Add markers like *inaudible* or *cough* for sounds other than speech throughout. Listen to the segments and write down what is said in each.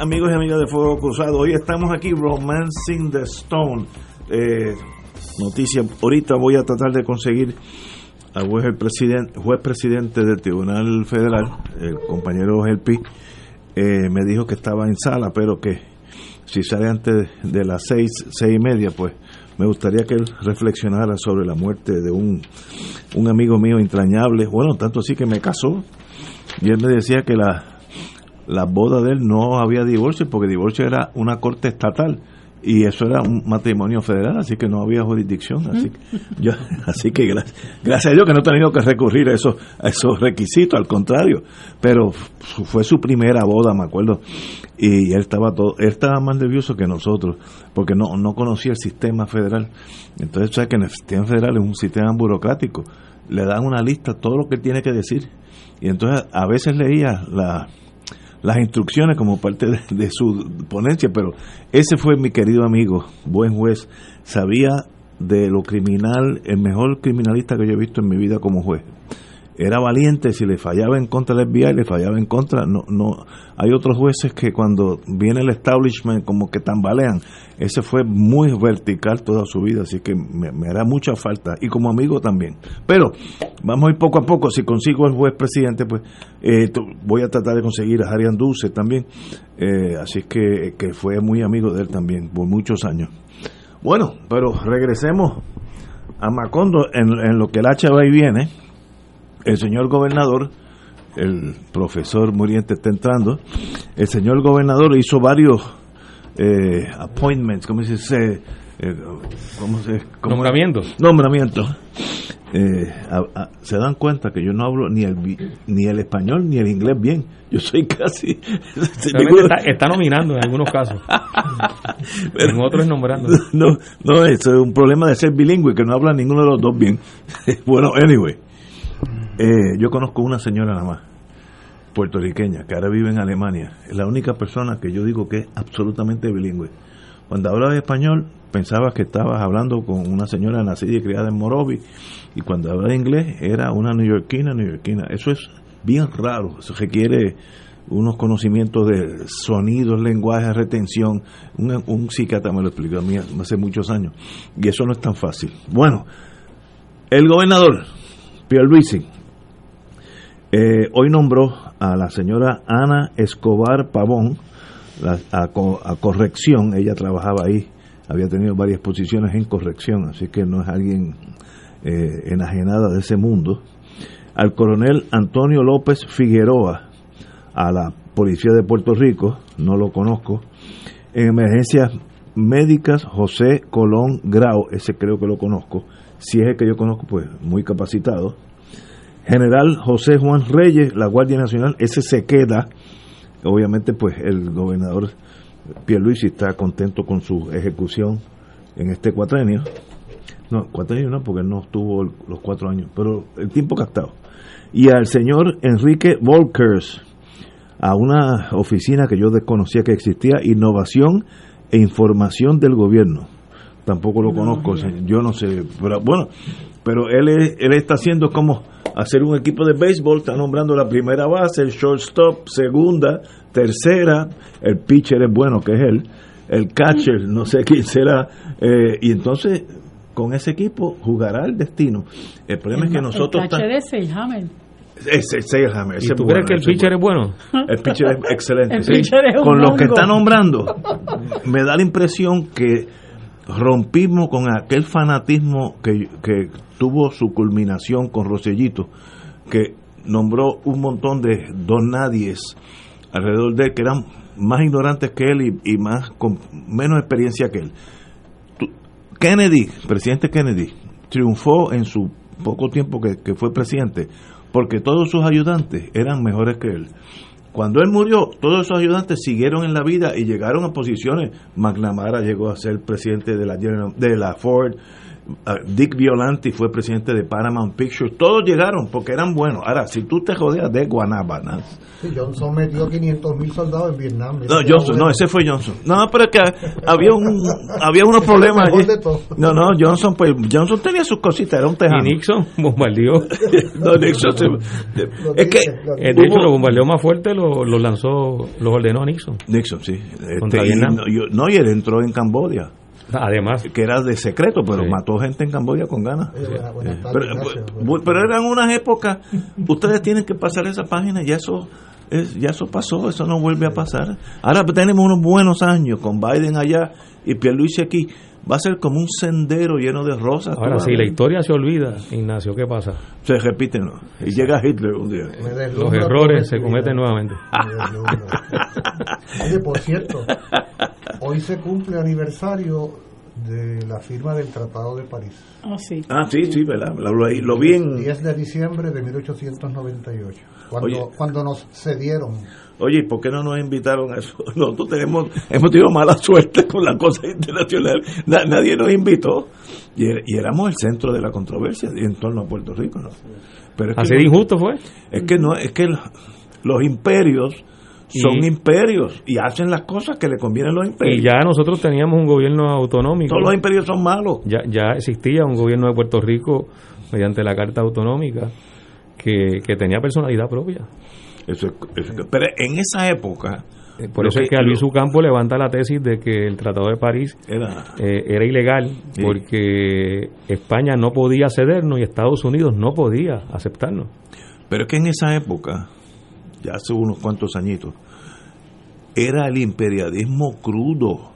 Amigos y amigas de Fuego Cruzado. Hoy estamos aquí, Romancing the Stone. Eh, noticia, ahorita voy a tratar de conseguir al juez, presidente, juez presidente del Tribunal Federal, el compañero Gelpi, eh, me dijo que estaba en sala, pero que si sale antes de las seis, seis y media, pues me gustaría que él reflexionara sobre la muerte de un, un amigo mío entrañable. Bueno, tanto así que me casó. Y él me decía que la, la boda de él no había divorcio, porque divorcio era una corte estatal y eso era un matrimonio federal, así que no había jurisdicción. Así que, yo, *laughs* así que gracias, gracias a Dios que no he tenido que recurrir a esos, a esos requisitos, al contrario. Pero fue su primera boda, me acuerdo, y él estaba todo, él estaba más nervioso que nosotros, porque no, no conocía el sistema federal. Entonces, sabes que en el sistema federal es un sistema burocrático. Le dan una lista, todo lo que tiene que decir. Y entonces a veces leía la, las instrucciones como parte de, su ponencia, pero ese fue mi querido amigo, buen juez, sabía de lo criminal, el mejor criminalista que yo he visto en mi vida como juez. Era valiente, si le fallaba en contra del FBI, le fallaba en contra, no, no, hay otros jueces que cuando viene el establishment como que tambalean, ese fue muy vertical toda su vida, así que me, me hará mucha falta, y como amigo también. Pero vamos a ir poco a poco, si consigo el juez presidente, pues eh, voy a tratar de conseguir a Harry Dulce también, eh, así que, que fue muy amigo de él también por muchos años. Bueno, pero regresemos a Macondo en, en lo que el H va y viene. El señor gobernador, el profesor Muriente está entrando, el señor gobernador hizo varios eh, appointments, ¿cómo se dice? Eh, ¿cómo se, cómo? Nombramientos. Nombramientos. Eh, a, a, se dan cuenta que yo no hablo ni el ni el español ni el inglés bien. Yo soy casi. *laughs* Está, está, nominando en algunos casos. Pero, *laughs* en otros nombrando. No, no, eso es un problema de ser bilingüe, que no habla ninguno de los dos bien. *laughs* bueno, anyway. Eh, yo conozco una señora nada más, puertorriqueña, que ahora vive en Alemania. Es la única persona que yo digo que es absolutamente bilingüe. Cuando hablaba español, pensaba que estabas hablando con una señora nacida y criada en Morovi, y cuando hablaba inglés, era una neoyorquina, neoyorquina. Eso es bien raro, eso requiere unos conocimientos de sonidos, lenguaje, retención. Un, un psiquiatra me lo explicó a mí hace muchos años, y eso no es tan fácil. Bueno, el gobernador, Pierluisi, eh, hoy nombró a la señora Ana Escobar Pavón a, a, corrección, ella trabajaba ahí, había tenido varias posiciones en corrección, así que no es alguien eh, enajenada de ese mundo, al coronel Antonio López Figueroa, a la policía de Puerto Rico, no lo conozco, en emergencias médicas José Colón Grau, ese creo que lo conozco, si es el que yo conozco, pues muy capacitado, General José Juan Reyes, la Guardia Nacional, ese se queda. Obviamente, pues el gobernador Pierluisi está contento con su ejecución en este cuatrenio. No, cuatrenio no, porque no estuvo los cuatro años, pero el tiempo captado. Y al señor Enrique Volkers, a una oficina que yo desconocía que existía, Innovación e Información del Gobierno. Tampoco lo conozco, yo no sé, pero bueno, pero él, es, él está haciendo como hacer un equipo de béisbol, está nombrando la primera base, el shortstop, segunda, tercera, el pitcher es bueno que es él, el catcher, no sé quién será, eh, y entonces con ese equipo jugará el destino. El problema el, es que nosotros... El catcher es Seyhammer. Ese, ese, ese, ¿Y tú crees que el pitcher es bueno? El pitcher es *laughs* excelente. el pitcher es con los que está nombrando, *laughs* me da la impresión que rompimos con aquel fanatismo que, que tuvo su culminación con Rosellito, que nombró un montón de don nadies alrededor de él que eran más ignorantes que él y, y más con menos experiencia que él. Kennedy, presidente Kennedy, triunfó en su poco tiempo que, que fue presidente, porque todos sus ayudantes eran mejores que él. Cuando él murió, todos esos ayudantes siguieron en la vida y llegaron a posiciones. McNamara llegó a ser presidente de la, de la Ford, Dick Violanti fue presidente de Paramount Pictures. Todos llegaron porque eran buenos. Ahora, si tú te jodeas de Guanábanas, Sí, Johnson metió 500 mil soldados en Vietnam. no, Johnson, no, ese fue Johnson. No, pero es que había un, había unos problemas allí. No, no, Johnson, pues Johnson tenía sus cositas, era un Y tejano. Nixon bombardeó. *laughs* No, Nixon se- Lo es que lo Eh. De hecho, los bombardeos más fuertes los los lanzó, los ordenó Nixon. Nixon, sí. Este, Contra y Vietnam. no, yo- no, y él entró en Cambodia, Además, que era de secreto, pero Sí. mató gente en Cambodia con ganas. Pero, eran unas épocas, ustedes tienen que pasar esa página, ya eso es, ya eso pasó, eso no vuelve a pasar. Ahora tenemos unos buenos años con Biden allá y Pierluisi aquí, va a ser como un sendero lleno de rosas. ahora si la historia se olvida, Ignacio, ¿qué pasa? se repiten ¿no? y llega Hitler un día. Los errores se cometen nuevamente. Oye, por cierto, *laughs* hoy se cumple aniversario de la firma del Tratado de París. Oh, sí. Ah, sí, sí, ¿verdad? Lo, lo- lo vi en... 10 de diciembre de 1898, cuando, Oye. cuando nos cedieron. Oye, ¿y por qué no nos invitaron a eso? *laughs* Nosotros tenemos, hemos tenido mala suerte con la cosa internacional. Na- nadie nos invitó. Y, er- y éramos el centro de la controversia en torno a Puerto Rico, ¿no? Pero es que, Así de injusto fue. es que no, es que los, los imperios son Y- imperios y hacen las cosas que le convienen a los imperios. Y ya nosotros teníamos un gobierno autonómico. Todos los imperios son malos. ya, ya existía un gobierno de Puerto Rico mediante la Carta Autonómica que, que tenía personalidad propia. Eso es- eso es- pero en esa época Eh, Por eso es que- Luis lo- Campo levanta la tesis de que el Tratado de París era eh, era ilegal Sí. porque España no podía cedernos y Estados Unidos no podía aceptarnos. Pero es que en esa época, ya hace unos cuantos añitos, era el imperialismo crudo.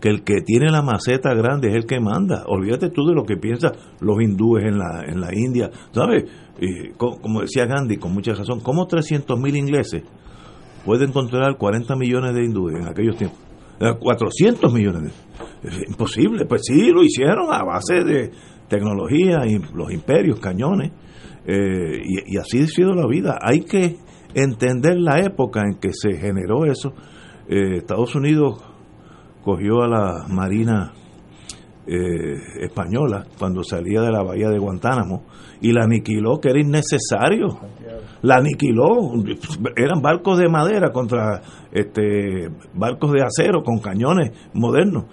Que el que tiene la maceta grande es el que manda. Olvídate tú de lo que piensan los hindúes en la, en la India. ¿Sabes? Como decía Gandhi, con mucha razón, ¿cómo 300 mil ingleses pueden controlar 40 millones de hindúes en aquellos tiempos? Eh, 400 millones. de- es imposible. Pues sí, lo hicieron a base de tecnología y los imperios, cañones. Eh, y así ha sido la vida. Hay que entender la época en que se generó eso. Eh, Estados Unidos cogió a la Marina eh, española cuando salía de la bahía de Guantánamo y la aniquiló, que era innecesario. La aniquiló. Eran barcos de madera contra este barcos de acero con cañones modernos.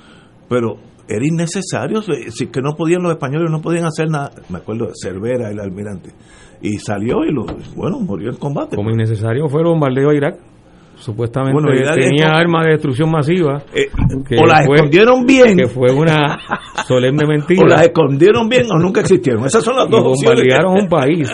Pero era innecesario, si que no podían los españoles, no podían hacer nada. Me acuerdo Cervera, el almirante. Y salió y lo, bueno, murió en combate. Como innecesario fue el bombardeo a Irak. Supuestamente Bueno, Irak es tenía armas de destrucción masiva. Eh, que o las fue- escondieron bien, Que fue una *laughs* solemne o las mentira. escondieron bien o nunca existieron. Esas son las dos opciones. bombardearon un *laughs* país.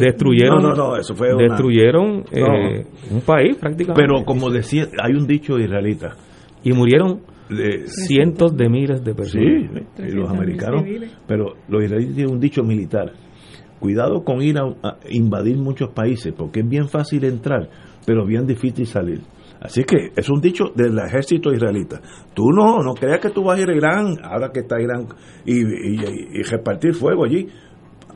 Destruyeron, No, no, no, eso fue una- destruyeron eh, un país prácticamente. Pero como decía, hay un dicho israelita. y murieron de- cientos de miles de personas. sí, y los 300.000 americanos. Pero los israelitas tienen un dicho militar. Cuidado con ir a, invadir muchos países, porque es bien fácil entrar, pero bien difícil salir. Así que es un dicho del ejército israelita. Tú no, no creas que tú vas a ir a Irán, ahora que está Irán, y, repartir fuego allí.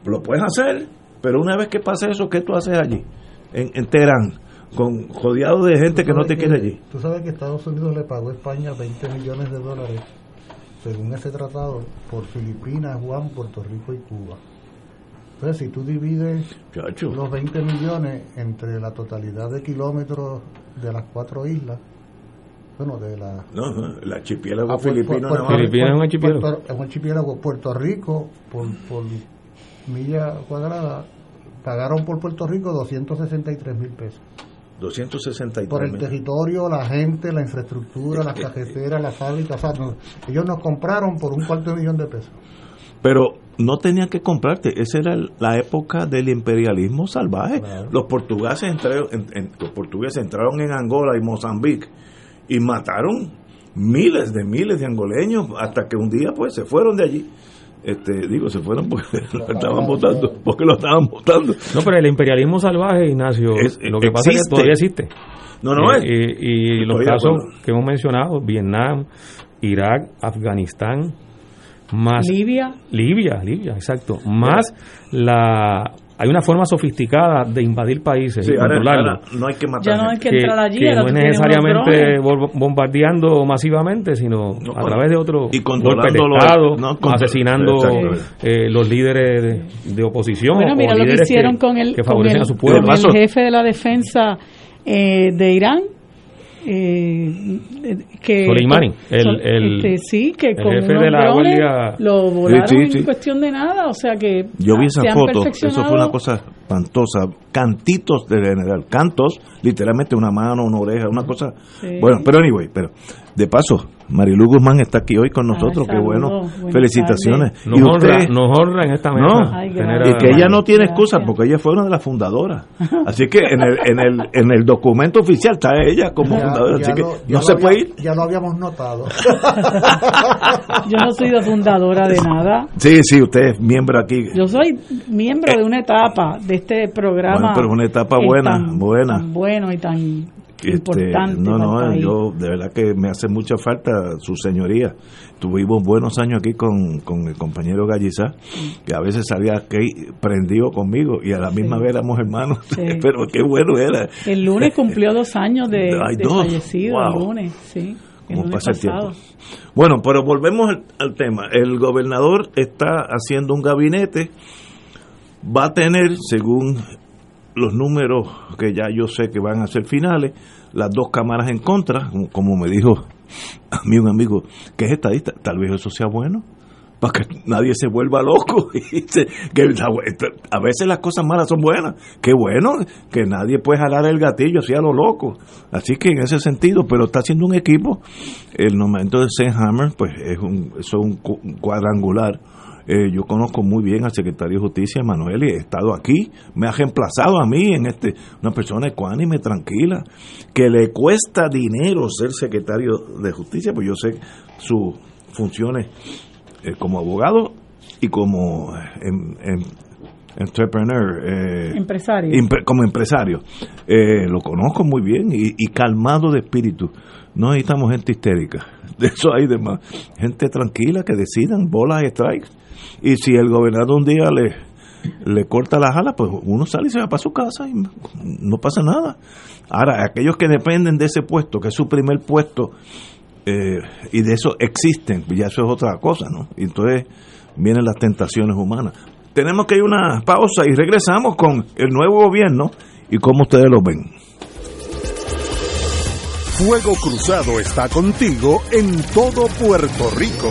Lo puedes hacer, pero una vez que pase eso, ¿qué tú haces allí? En, Teherán, con rodeado de gente que no te ¿Sabes quiere allí. Tú sabes que Estados Unidos le pagó a España 20 millones de dólares, según ese tratado, por Filipinas, Guam, Puerto Rico y Cuba. Entonces, si tú divides Chacho. los 20 millones entre la totalidad de kilómetros de las cuatro islas, bueno, de la... No, no, el archipiélago Ah, Pu- filipino Pu- nada más. Filipinas es un archipiélago. Puerto- es un archipiélago. Puerto Rico, por, por milla cuadrada, pagaron por Puerto Rico 263 mil pesos. 263 Por el territorio, la gente, la infraestructura, las *laughs* cajeteras, las fábricas. o sea, no, ellos nos compraron por un cuarto de millón de pesos. Pero no tenían que comprarte. Esa era la época del imperialismo salvaje. Claro. Los portugueses entraron, en- en- los portugueses entraron en Angola y Mozambique y mataron miles de miles de angoleños hasta que un día pues se fueron de allí. Este, digo, se fueron porque *laughs* lo estaban votando, porque lo estaban votando. No, pero el imperialismo salvaje, Ignacio, Es- lo que pasa es que todavía existe. No, no Eh, es. y, y los casos que hemos mencionado, Vietnam, Irak, Afganistán, más Libia. Libia, Libia, exacto, más la hay una forma sofisticada de invadir países Sí, y controlarlos. no hay que matar Ya no hay que entrar allí. que ahora no es necesariamente bombardeando masivamente, sino No, a través de otro y golpes de Estado, no, asesinando eh, los líderes de, de oposición Bueno, o mira lo que hicieron con el, que con favorecen el, a su con pueblo. De paso- el jefe de la defensa eh, de Irán. Eh, que Soleimani, el- el- este, sí que el con jefe unos de la drones Guardia- lo volaron Sí, sí, sí. en cuestión de nada o sea que Yo vi esa foto, eso fue una cosa espantosa. Cantitos del general, cantos, literalmente una mano, una oreja, una cosa. Sí. Bueno, pero anyway, pero de paso, Marilu Guzmán está aquí hoy con nosotros, Ay, qué bueno. Felicitaciones. Nos y honra, nos honra en esta mesa. No. Ay, y que ella no tiene Gracias. excusa porque ella fue una de las fundadoras. Así que en el, en el, en el documento oficial está ella como Ya- fundadora, ya así que lo- no se había- puede ir. Ya lo habíamos notado. *laughs* yo no soy de fundadora de nada Sí, sí, usted es miembro aquí. yo soy miembro de una etapa de este programa Bueno, pero es una etapa buena, tan- buena. tan bueno y tan Este, importante no, el no, país. yo de verdad que me hace mucha falta su señoría. Tuvimos buenos años aquí con, con el compañero Gallizá, que a veces salía aquí prendido conmigo y a la misma Sí. vez éramos hermanos. Sí. *laughs* Pero qué bueno era. El lunes cumplió dos años de, Ay, de dos. fallecido, Wow. el lunes, sí. El Como lunes pasa el tiempo. Bueno, pero volvemos al, al tema. El gobernador está haciendo un gabinete. Va a tener, según los números que ya yo sé que van a ser finales, las dos cámaras en contra, como- me dijo a mí un amigo que es estadista. Tal vez eso sea bueno para que nadie se vuelva loco. *laughs* y que a veces las cosas malas son buenas. Qué bueno que nadie puede jalar el gatillo así a lo loco. Así que en ese sentido, pero está haciendo un equipo. El nombramiento de Senhammer, pues es un, es un cuadrangular. Eh, yo conozco muy bien al secretario de Justicia, Manuel, y he estado aquí. Me ha reemplazado a mí en este, una persona ecuánime, tranquila, que le cuesta dinero ser secretario de Justicia, pues yo sé sus funciones eh, como abogado y como eh, em- em- entrepreneur, eh, Empresario. impre- como empresario. Eh, lo conozco muy bien y, y calmado de espíritu. No necesitamos gente histérica. *laughs* De eso hay demás. Gente tranquila que decidan bolas y strikes. Y si el gobernador un día le, le corta las alas, pues uno sale y se va para su casa y no pasa nada. Ahora, aquellos que dependen de ese puesto, que es su primer puesto, eh, y de eso existen, ya eso es otra cosa, ¿no? Y entonces vienen las tentaciones humanas. Tenemos que ir una pausa y regresamos con el nuevo gobierno y cómo ustedes lo ven. Fuego Cruzado está contigo en todo Puerto Rico.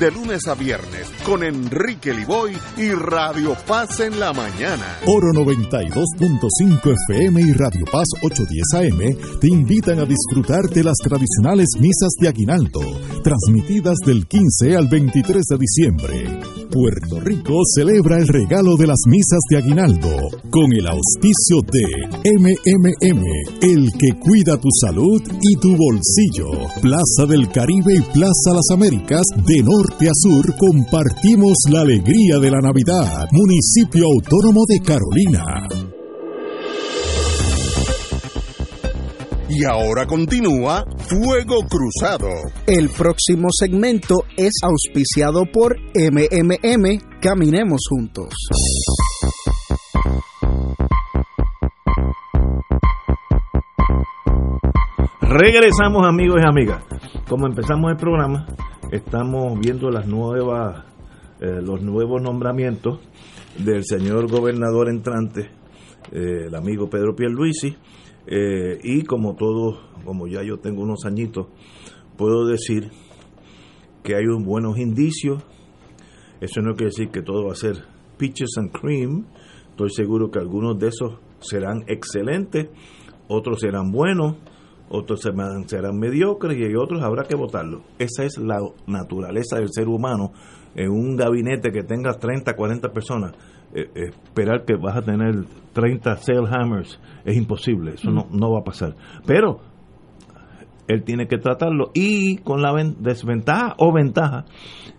de lunes a viernes con Enrique Liboy y Radio Paz en la mañana. Oro 92.5 FM y Radio Paz 810 AM te invitan a disfrutar de las tradicionales misas de Aguinaldo, transmitidas del 15 al 23 de diciembre. Puerto Rico celebra el regalo de las misas de aguinaldo con el auspicio de MMM, el que cuida tu salud y tu bolsillo. Plaza del Caribe y Plaza Las Américas, de norte a sur, compartimos la alegría de la Navidad. Municipio Autónomo de Carolina. Y ahora continúa Fuego Cruzado. El próximo segmento es auspiciado por MMM Caminemos Juntos. Regresamos amigos y amigas. Como empezamos el programa, estamos viendo las nuevas, eh, los nuevos nombramientos del señor gobernador entrante, eh, el amigo Pedro Pierluisi, eh, y como todo, como ya yo tengo unos añitos, puedo decir que hay un buenos indicios. Eso no quiere decir que todo va a ser peaches and cream. Estoy seguro que algunos de esos serán excelentes, otros serán buenos, otros serán, serán mediocres y otros habrá que votarlos. Esa es la naturaleza del ser humano. En un gabinete que tenga 30, 40 personas, eh, esperar que vas a tener 30 hammers es imposible, eso no, no va a pasar. Pero él tiene que tratarlo y con la desventaja o ventaja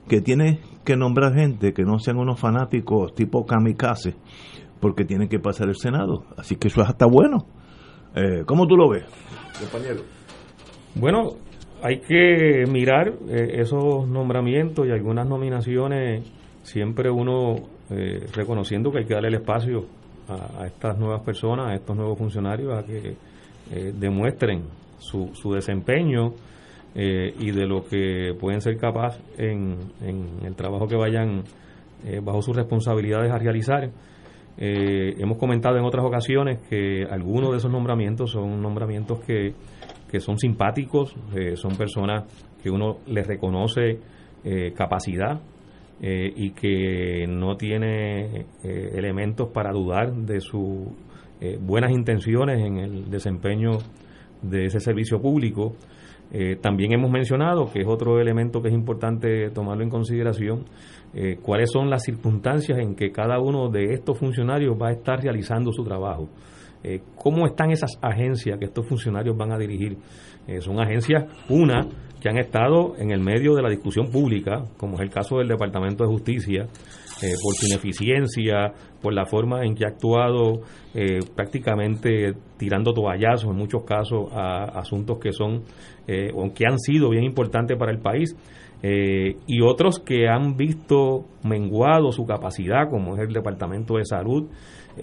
que tiene que nombrar gente que no sean unos fanáticos tipo kamikaze porque tiene que pasar el Senado. Así que eso es hasta bueno. Eh, ¿Cómo tú lo ves, compañero? Bueno, hay que mirar eh, esos nombramientos y algunas nominaciones, siempre uno eh, reconociendo que hay que darle el espacio a, estas nuevas personas, a estos nuevos funcionarios, a que eh, demuestren su, desempeño y de lo que pueden ser capaces en, en el trabajo que vayan bajo sus responsabilidades a realizar. hemos comentado en otras ocasiones que algunos de esos nombramientos son nombramientos que que son simpáticos, eh, son personas que uno les reconoce eh, capacidad eh, y que no tiene elementos para dudar de sus buenas intenciones en el desempeño de ese servicio público. también hemos mencionado, que es otro elemento que es importante tomarlo en consideración, cuáles son las circunstancias en que cada uno de estos funcionarios va a estar realizando su trabajo. Eh, ¿Cómo están esas agencias que estos funcionarios van a dirigir? Eh, son agencias, una, que han estado en el medio de la discusión pública, como es el caso del Departamento de Justicia, eh, por su ineficiencia, por la forma en que ha actuado prácticamente tirando toallazos en muchos casos a asuntos que son o que han sido bien importantes para el país. y otros que han visto menguado su capacidad, como es el Departamento de Salud,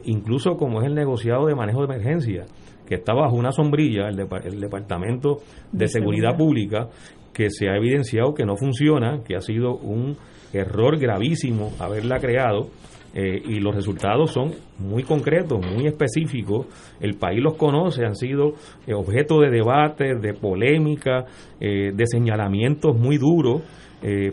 incluso como es el negociado de manejo de emergencia, que está bajo una sombrilla, el, Departamento de, Seguridad, Pública, que se ha evidenciado que no funciona, que ha sido un error gravísimo haberla creado. Eh, y los resultados son muy concretos, muy específicos. El país los conoce, han sido eh, objeto de debate, de polémica, eh, de señalamientos muy duros,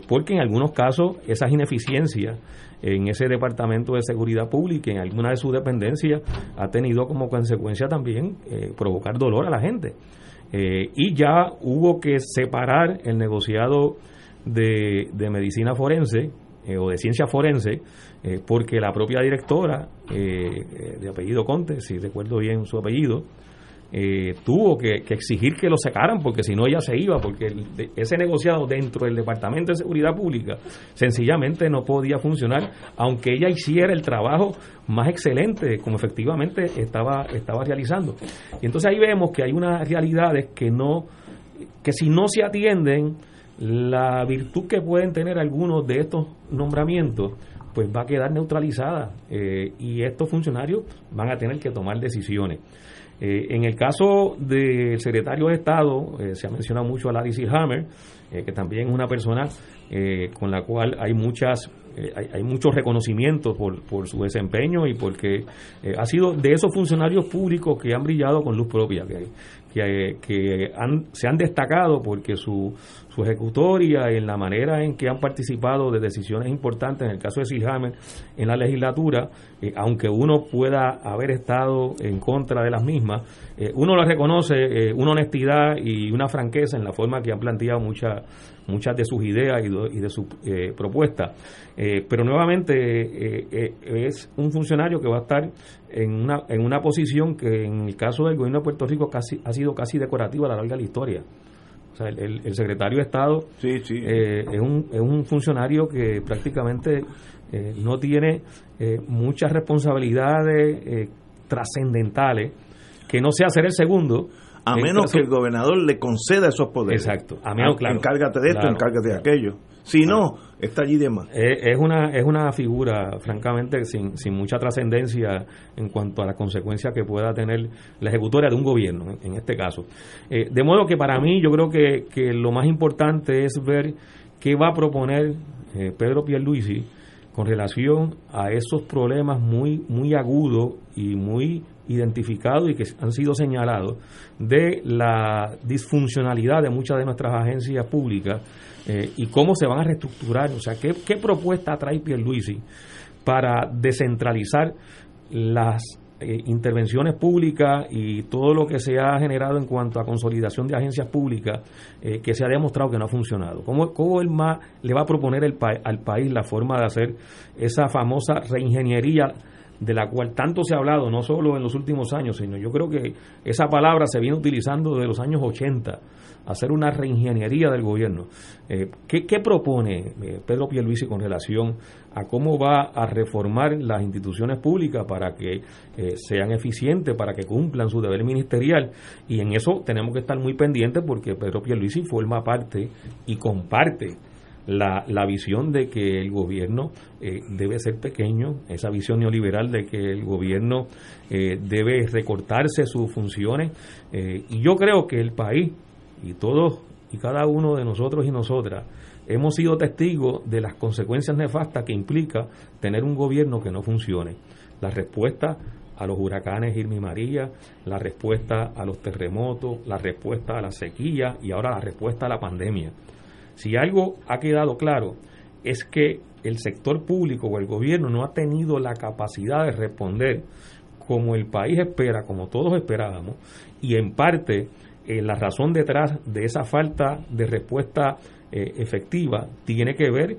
porque en algunos casos esas ineficiencias en ese departamento de seguridad pública, en alguna de sus dependencias, ha tenido como consecuencia también eh, provocar dolor a la gente. Eh, y ya hubo que separar el negociado de, de medicina forense eh, o de ciencia forense, porque la propia directora, de apellido Conte, si recuerdo bien su apellido, eh, tuvo que, exigir que lo sacaran porque si no ella se iba, porque ese negociado dentro del Departamento de Seguridad Pública sencillamente no podía funcionar, aunque ella hiciera el trabajo más excelente como efectivamente estaba, estaba realizando. Y entonces ahí vemos que hay unas realidades que no, que si no se atienden, la virtud que pueden tener algunos de estos nombramientos, pues va a quedar neutralizada eh, y estos funcionarios van a tener que tomar decisiones. Eh, en el caso del secretario de Estado, eh, se ha mencionado mucho a Larry Hammer, eh, que también es una persona con la cual hay muchas hay, muchos reconocimientos por, por su desempeño y porque ha sido de esos funcionarios públicos que han brillado con luz propia, que, que, que se han destacado porque su, su ejecutoria y en la manera en que han participado de decisiones importantes, en el caso de Silhammer, en la legislatura, eh, aunque uno pueda haber estado en contra de las mismas, eh, uno la reconoce eh, una honestidad y una franqueza en la forma que han planteado muchas muchas de sus ideas y de, y de sus propuestas. Eh, pero nuevamente eh, eh, es un funcionario que va a estar en una, en una posición que en el caso del gobierno de Puerto Rico casi, ha sido casi decorativa a la larga de la historia. O sea, el, el secretario de Estado es, un, es un funcionario que prácticamente no tiene muchas responsabilidades trascendentales, que no sea ser el segundo, a menos que el gobernador le conceda esos poderes. Exacto. A menos, claro, encárgate de esto, encárgate de aquello. Si no, está allí de más. Es, una, es una figura, francamente, sin, sin mucha trascendencia en cuanto a las consecuencias que pueda tener la ejecutoria de un gobierno, en, este caso. Eh, de modo que para mí, yo creo que, que, lo más importante es ver qué va a proponer eh, Pedro Pierluisi con relación a esos problemas muy, muy agudos y muy identificados y que han sido señalados de la disfuncionalidad de muchas de nuestras agencias públicas eh, y cómo se van a reestructurar. O sea, ¿qué, qué propuesta trae Pierluisi para descentralizar las eh, intervenciones públicas y todo lo que se ha generado en cuanto a consolidación de agencias públicas eh, que se ha demostrado que no ha funcionado. ¿Cómo, cómo él le va a proponer el al país la forma de hacer esa famosa reingeniería de la cual tanto se ha hablado, no solo en los últimos años, sino yo creo que esa palabra se viene utilizando desde los años 80, hacer una reingeniería del gobierno. Eh, ¿qué, propone eh, Pedro Pierluisi con relación a cómo va a reformar las instituciones públicas para que eh, sean eficientes, para que cumplan su deber ministerial? Y en eso tenemos que estar muy pendientes porque Pedro Pierluisi forma parte y comparte la, la visión de que el gobierno eh, debe ser pequeño, esa visión neoliberal de que el gobierno eh, debe recortarse sus funciones. Eh, y yo creo que el país y todos y cada uno de nosotros y nosotras hemos sido testigos de las consecuencias nefastas que implica tener un gobierno que no funcione. La respuesta a los huracanes Irma y María, la respuesta a los terremotos, la respuesta a la sequía y ahora la respuesta a la pandemia. Si algo ha quedado claro es que el sector público o el gobierno no ha tenido la capacidad de responder como el país espera, como todos esperábamos, y en parte eh, la razón detrás de esa falta de respuesta eh, efectiva tiene que ver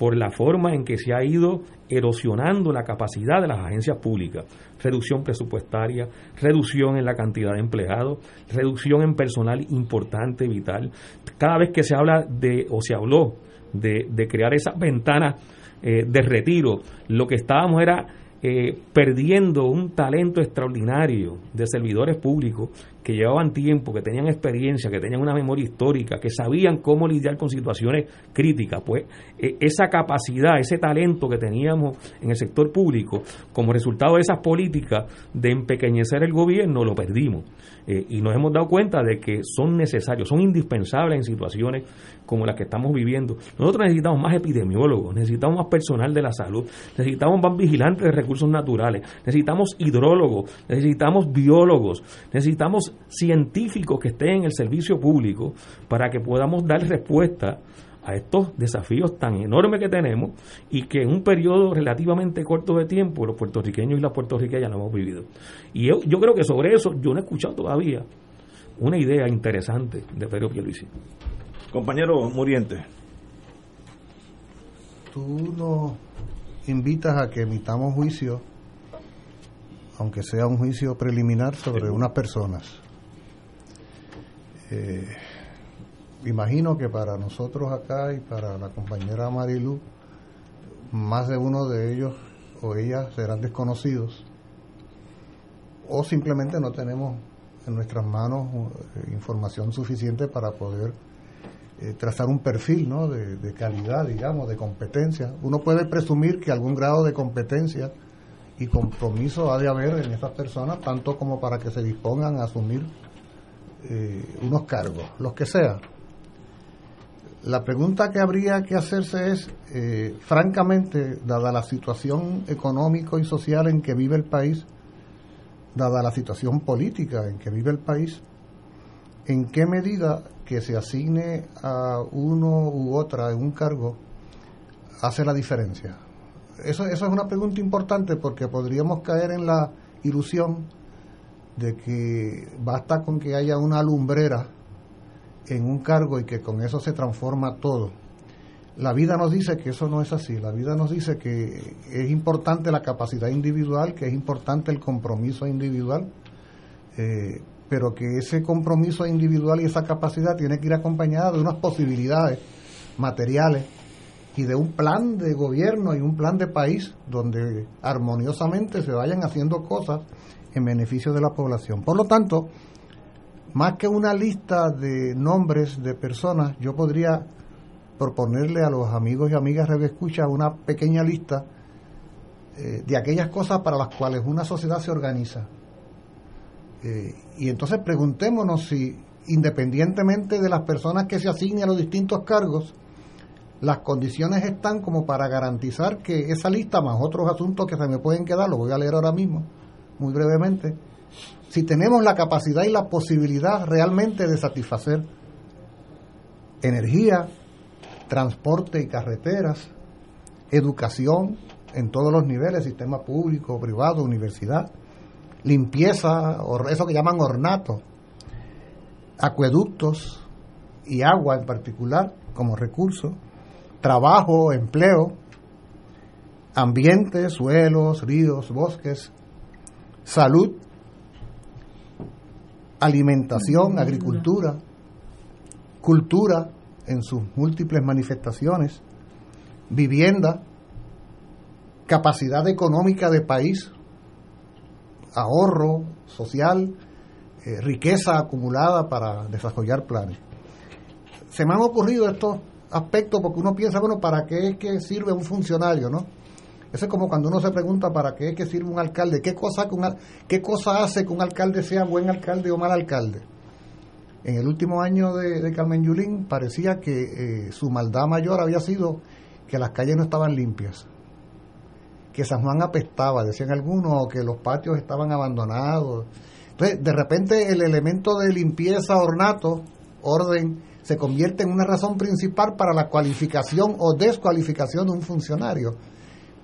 por la forma en que se ha ido erosionando la capacidad de las agencias públicas. Reducción presupuestaria, reducción en la cantidad de empleados, reducción en personal importante, vital. Cada vez que se habla de, o se habló de, crear esas ventanas eh, de retiro, lo que estábamos era eh, perdiendo un talento extraordinario de servidores públicos que llevaban tiempo, que tenían experiencia, que tenían una memoria histórica, que sabían cómo lidiar con situaciones críticas. Pues eh, esa capacidad, ese talento que teníamos en el sector público, como resultado de esas políticas de empequeñecer el gobierno, lo perdimos. Eh, y nos hemos dado cuenta de que son necesarios, son indispensables en situaciones como las que estamos viviendo. Nosotros necesitamos más epidemiólogos, necesitamos más personal de la salud, necesitamos más vigilantes de recursos naturales, necesitamos hidrólogos, necesitamos biólogos, necesitamos científicos que estén en el servicio público para que podamos dar respuesta a estos desafíos tan enormes que tenemos y que en un periodo relativamente corto de tiempo los puertorriqueños y las puertorriqueñas lo hemos vivido. Y yo, yo creo que sobre eso yo no he escuchado todavía una idea interesante de Pedro Pierluisi. Compañero Muriente. Tú nos invitas a que emitamos juicio, aunque sea un juicio preliminar, sobre unas personas. Eh, imagino que para nosotros acá y para la compañera Marilu, más de uno de ellos o ellas serán desconocidos o simplemente no tenemos en nuestras manos eh, información suficiente para poder eh, trazar un perfil ¿no? de, calidad, digamos, de competencia. Uno puede presumir que algún grado de competencia y compromiso ha de haber en estas personas, tanto como para que se dispongan a asumir eh, unos cargos, los que sea. La pregunta que habría que hacerse es, eh, francamente, dada la situación económico y social en que vive el país, dada la situación política en que vive el país, en qué medida que se asigne a uno u otra en un cargo hace la diferencia. Eso, eso es una pregunta importante porque podríamos caer en la ilusión de que basta con que haya una lumbrera en un cargo y que con eso se transforma todo. La vida nos dice que eso no es así. La vida nos dice que es importante la capacidad individual, que es importante el compromiso individual, eh, pero que ese compromiso individual y esa capacidad tiene que ir acompañada de unas posibilidades materiales y de un plan de gobierno y un plan de país donde armoniosamente se vayan haciendo cosas en beneficio de la población. Por lo tanto, más que una lista de nombres de personas, yo podría proponerle a los amigos y amigas de Escucha una pequeña lista eh, de aquellas cosas para las cuales una sociedad se organiza. Eh, y entonces preguntémonos si, independientemente de las personas que se asignen a los distintos cargos, las condiciones están como para garantizar que esa lista, más otros asuntos que se me pueden quedar, lo voy a leer ahora mismo, muy brevemente, si tenemos la capacidad y la posibilidad realmente de satisfacer energía, transporte y carreteras, educación en todos los niveles, sistema público, privado, universidad, limpieza, eso que llaman ornato, acueductos y agua en particular como recurso, trabajo, empleo, ambiente, suelos, ríos, bosques, salud, alimentación, agricultura, cultura en sus múltiples manifestaciones, vivienda, capacidad económica de país, ahorro social, eh, riqueza acumulada para desarrollar planes. Se me han ocurrido estos aspectos porque uno piensa, bueno, ¿para qué es que sirve un funcionario, no? Eso es como cuando uno se pregunta para qué es que sirve un alcalde, qué cosa, qué cosa hace que un alcalde sea buen alcalde o mal alcalde. En el último año de, Carmen Yulín parecía que eh, su maldad mayor había sido que las calles no estaban limpias, que San Juan apestaba, decían algunos, o que los patios estaban abandonados. Entonces, de repente el elemento de limpieza, ornato, orden, se convierte en una razón principal para la cualificación o descualificación de un funcionario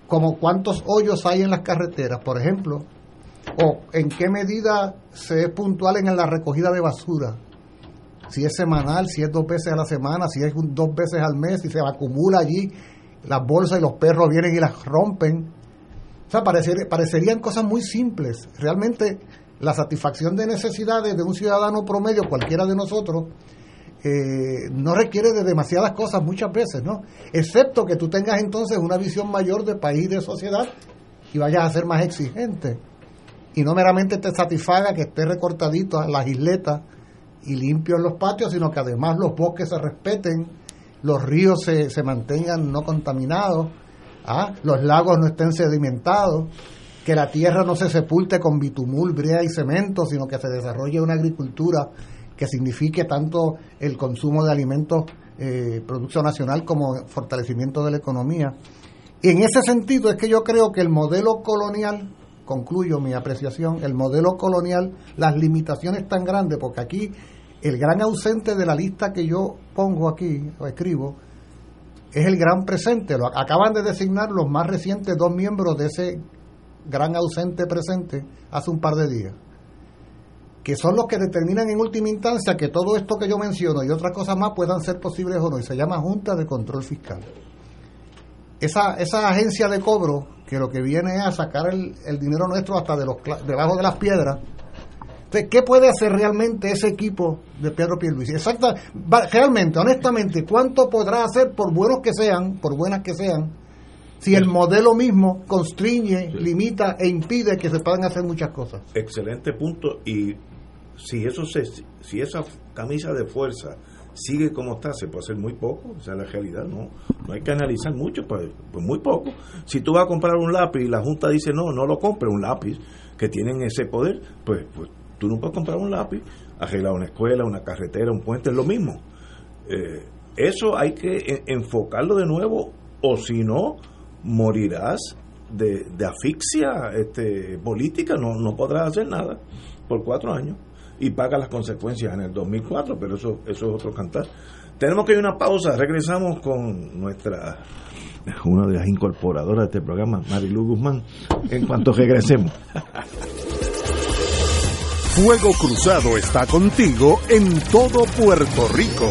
como cuántos hoyos hay en las carreteras, por ejemplo, o en qué medida se es puntual en la recogida de basura, si es semanal, si es dos veces a la semana, si es dos veces al mes, si se acumula allí las bolsas y los perros vienen y las rompen. O sea, parecerían cosas muy simples. Realmente la satisfacción de necesidades de un ciudadano promedio, cualquiera de nosotros, eh, no requiere de demasiadas cosas muchas veces, ¿no? Excepto que tú tengas entonces una visión mayor de país, de sociedad, y vayas a ser más exigente. Y no meramente te satisfaga que esté recortadito a las isletas y limpio en los patios, sino que además los bosques se respeten, los ríos se, se mantengan no contaminados, ¿ah? los lagos no estén sedimentados, que la tierra no se sepulte con bitumul, brea y cemento, sino que se desarrolle una agricultura que signifique tanto el consumo de alimentos, eh, producción nacional, como fortalecimiento de la economía. Y en ese sentido es que yo creo que el modelo colonial, concluyo mi apreciación, el modelo colonial, las limitaciones tan grandes, porque aquí el gran ausente de la lista que yo pongo aquí, o escribo, es el gran presente. Lo acaban de designar los más recientes dos miembros de ese gran ausente presente hace un par de días que son los que determinan en última instancia que todo esto que yo menciono y otras cosas más puedan ser posibles o no, y se llama Junta de Control Fiscal. Esa, esa agencia de cobro que lo que viene es a sacar el, dinero nuestro hasta de los, debajo de las piedras. Entonces, ¿qué puede hacer realmente ese equipo de Pedro Pierluisi? Exacta, realmente, honestamente, ¿cuánto podrá hacer por buenos que sean, por buenas que sean, si el modelo mismo constriñe, limita e impide que se puedan hacer muchas cosas? Excelente punto y si eso se, si esa camisa de fuerza sigue como está, se puede hacer muy poco, o sea, la realidad no, no hay que analizar mucho, pues, pues, muy poco. Si tú vas a comprar un lápiz y la Junta dice no, no lo compre, un lápiz que tienen ese poder, pues, pues tú no puedes comprar un lápiz, arreglar una escuela, una carretera, un puente, es lo mismo. Eh, eso hay que enfocarlo de nuevo, o si no, morirás de, de asfixia este, política, no, no podrás hacer nada por cuatro años y paga las consecuencias en el 2004, pero eso, eso es otro cantar. Tenemos que ir a una pausa, regresamos con nuestra, una de las incorporadoras de este programa, Marilu Guzmán, en cuanto regresemos. Fuego Cruzado está contigo en todo Puerto Rico.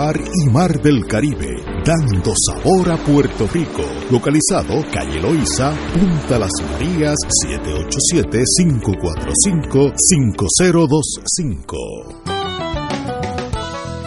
y Mar del Caribe, dando sabor a Puerto Rico. Localizado calle Loiza, Punta Las Marías, 787-545-5025.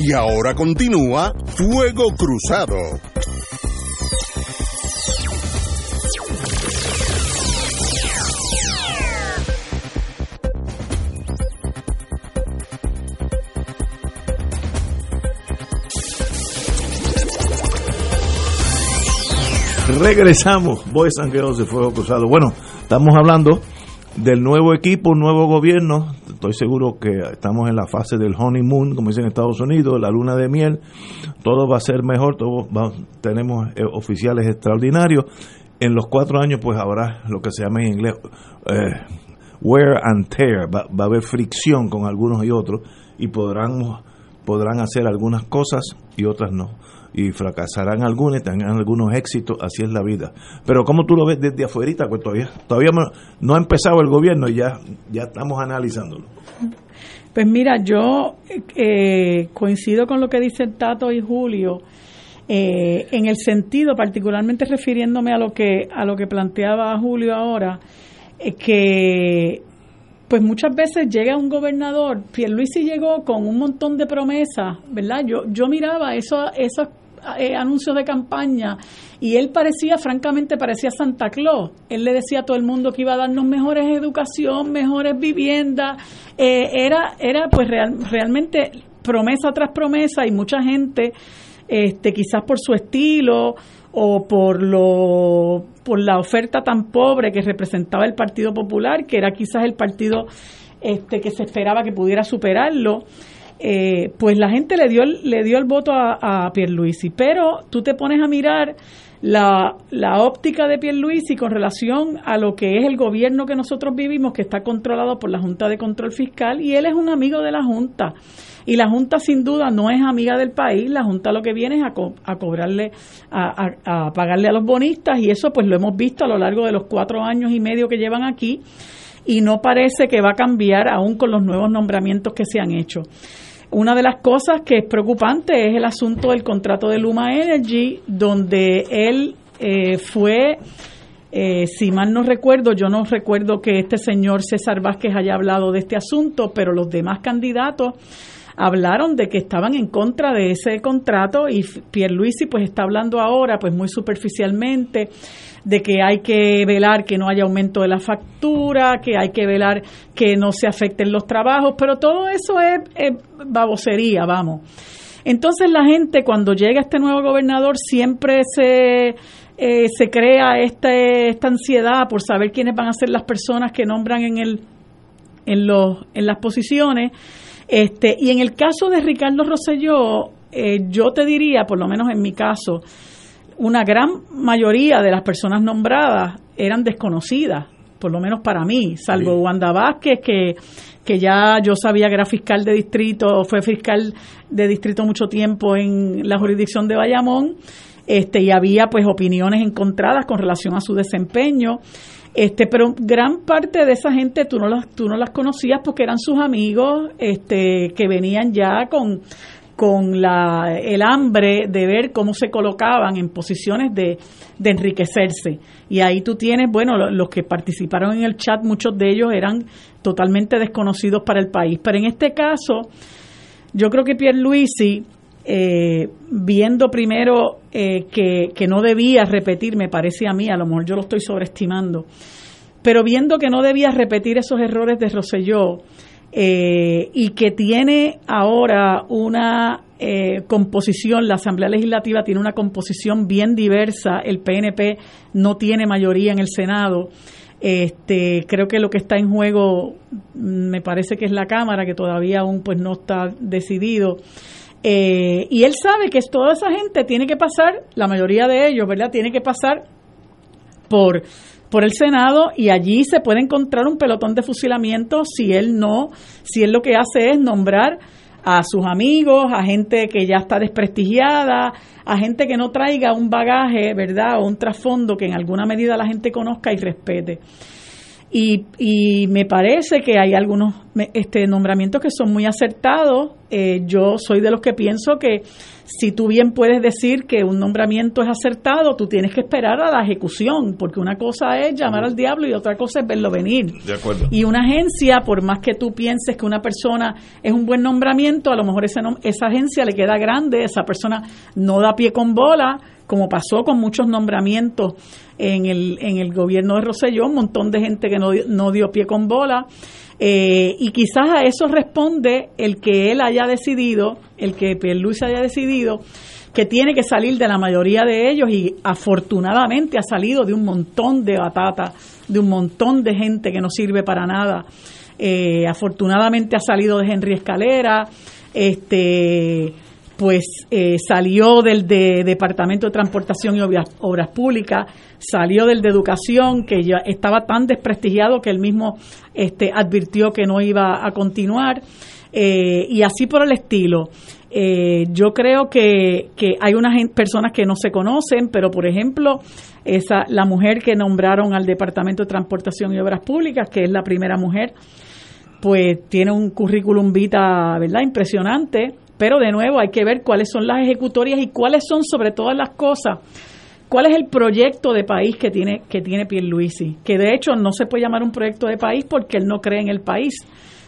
Y ahora continúa Fuego Cruzado. Regresamos, Boys and Girls de Fuego Cruzado. Bueno, estamos hablando del nuevo equipo, nuevo gobierno. Estoy seguro que estamos en la fase del honeymoon, como dicen en Estados Unidos, la luna de miel. Todo va a ser mejor, todos tenemos eh, oficiales extraordinarios. En los cuatro años, pues habrá lo que se llama en inglés eh, wear and tear. Va, va, a haber fricción con algunos y otros y podrán, podrán hacer algunas cosas y otras no y fracasarán algunos, tendrán algunos éxitos, así es la vida. Pero como tú lo ves desde afuera, pues todavía, todavía no ha empezado el gobierno y ya, ya estamos analizándolo. Pues mira, yo eh, coincido con lo que dicen Tato y Julio. Eh, en el sentido, particularmente refiriéndome a lo que a lo que planteaba Julio ahora, que pues muchas veces llega un gobernador, Pierluisi llegó con un montón de promesas, ¿verdad? Yo, yo miraba eso, esos eh, anuncios de campaña y él parecía, francamente, parecía Santa Claus. Él le decía a todo el mundo que iba a darnos mejores educación, mejores viviendas. Eh, era, era pues realmente promesa tras promesa y mucha gente, este, quizás por su estilo o por lo por la oferta tan pobre que representaba el Partido Popular, que era quizás el partido este que se esperaba que pudiera superarlo, eh, pues la gente le dio le dio el voto a, a Pierluisi, pero tú te pones a mirar la, la óptica de Pierluisi con relación a lo que es el gobierno que nosotros vivimos, que está controlado por la Junta de Control Fiscal, y él es un amigo de la Junta. Y la Junta sin duda no es amiga del país, la Junta lo que viene es a, a cobrarle, a, a, pagarle a los bonistas y eso pues lo hemos visto a lo largo de los cuatro años y medio que llevan aquí y no parece que va a cambiar aún con los nuevos nombramientos que se han hecho. Una de las cosas que es preocupante es el asunto del contrato de Luma Energy, donde él eh, fue, eh, si mal no recuerdo, yo no recuerdo que este señor César Vázquez haya hablado de este asunto, pero los demás candidatos hablaron de que estaban en contra de ese contrato y Pierluisi pues está hablando ahora pues muy superficialmente de que hay que velar que no haya aumento de la factura, que hay que velar que no se afecten los trabajos, pero todo eso es, es babosería, vamos. Entonces la gente cuando llega este nuevo gobernador siempre se eh, se crea este, esta ansiedad por saber quiénes van a ser las personas que nombran en el en los en las posiciones este y en el caso de Ricardo Rosselló eh, yo te diría por lo menos en mi caso una gran mayoría de las personas nombradas eran desconocidas por lo menos para mí, salvo Wanda Vázquez, que, que ya yo sabía que era fiscal de distrito, fue fiscal de distrito mucho tiempo en la jurisdicción de Bayamón, este, y había pues opiniones encontradas con relación a su desempeño. Este, pero gran parte de esa gente tú no las, tú no las conocías porque eran sus amigos, este, que venían ya con, con la, el hambre de ver cómo se colocaban en posiciones de, de enriquecerse. Y ahí tú tienes, bueno, los que participaron en el chat, muchos de ellos eran totalmente desconocidos para el país. Pero en este caso, yo creo que Pierre Luisi eh, viendo primero eh, que, que, no debía repetir, me parece a mí, a lo mejor yo lo estoy sobreestimando, pero viendo que no debía repetir esos errores de Rosselló eh, y que tiene ahora una composición, la Asamblea Legislativa tiene una composición bien diversa, el PNP no tiene mayoría en el Senado. Este, creo que lo que está en juego mm, me parece que es la Cámara, que todavía aún pues no está decidido. Eh, y él sabe que toda esa gente tiene que pasar, la mayoría de ellos, ¿verdad? Tiene que pasar por, por el Senado y allí se puede encontrar un pelotón de fusilamiento si él no, si él lo que hace es nombrar a sus amigos, a gente que ya está desprestigiada, a gente que no traiga un bagaje, ¿verdad? O un trasfondo que en alguna medida la gente conozca y respete. Y, y me parece que hay algunos este, nombramientos que son muy acertados. Eh, yo soy de los que pienso que si tú bien puedes decir que un nombramiento es acertado, tú tienes que esperar a la ejecución, porque una cosa es llamar al diablo y otra cosa es verlo venir. De acuerdo. Y una agencia, por más que tú pienses que una persona es un buen nombramiento, a lo mejor esa agencia le queda grande, esa persona no da pie con bola, como pasó con muchos nombramientos en el, en el gobierno de Roselló, un montón de gente que no, no dio pie con bola. Eh, y quizás a eso responde el que él haya decidido, el que Luis haya decidido, que tiene que salir de la mayoría de ellos y afortunadamente ha salido de un montón de batata, de un montón de gente que no sirve para nada. Eh, afortunadamente ha salido de Henry Escalera, este pues eh, salió del Departamento de Transportación y Obras, Obras, Públicas, salió del de Educación, que ya estaba tan desprestigiado que él mismo este, advirtió que no iba a continuar, eh, y así por el estilo. Eh, yo creo que, que hay unas personas que no se conocen, pero por ejemplo, esa, la mujer que nombraron al Departamento de Transportación y Obras Públicas, que es la primera mujer, pues tiene un currículum vita, ¿verdad? Impresionante pero de nuevo hay que ver cuáles son las ejecutorias y cuáles son sobre todas las cosas cuál es el proyecto de país que tiene que tiene Pierluisi, que de hecho no se puede llamar un proyecto de país porque él no cree en el país,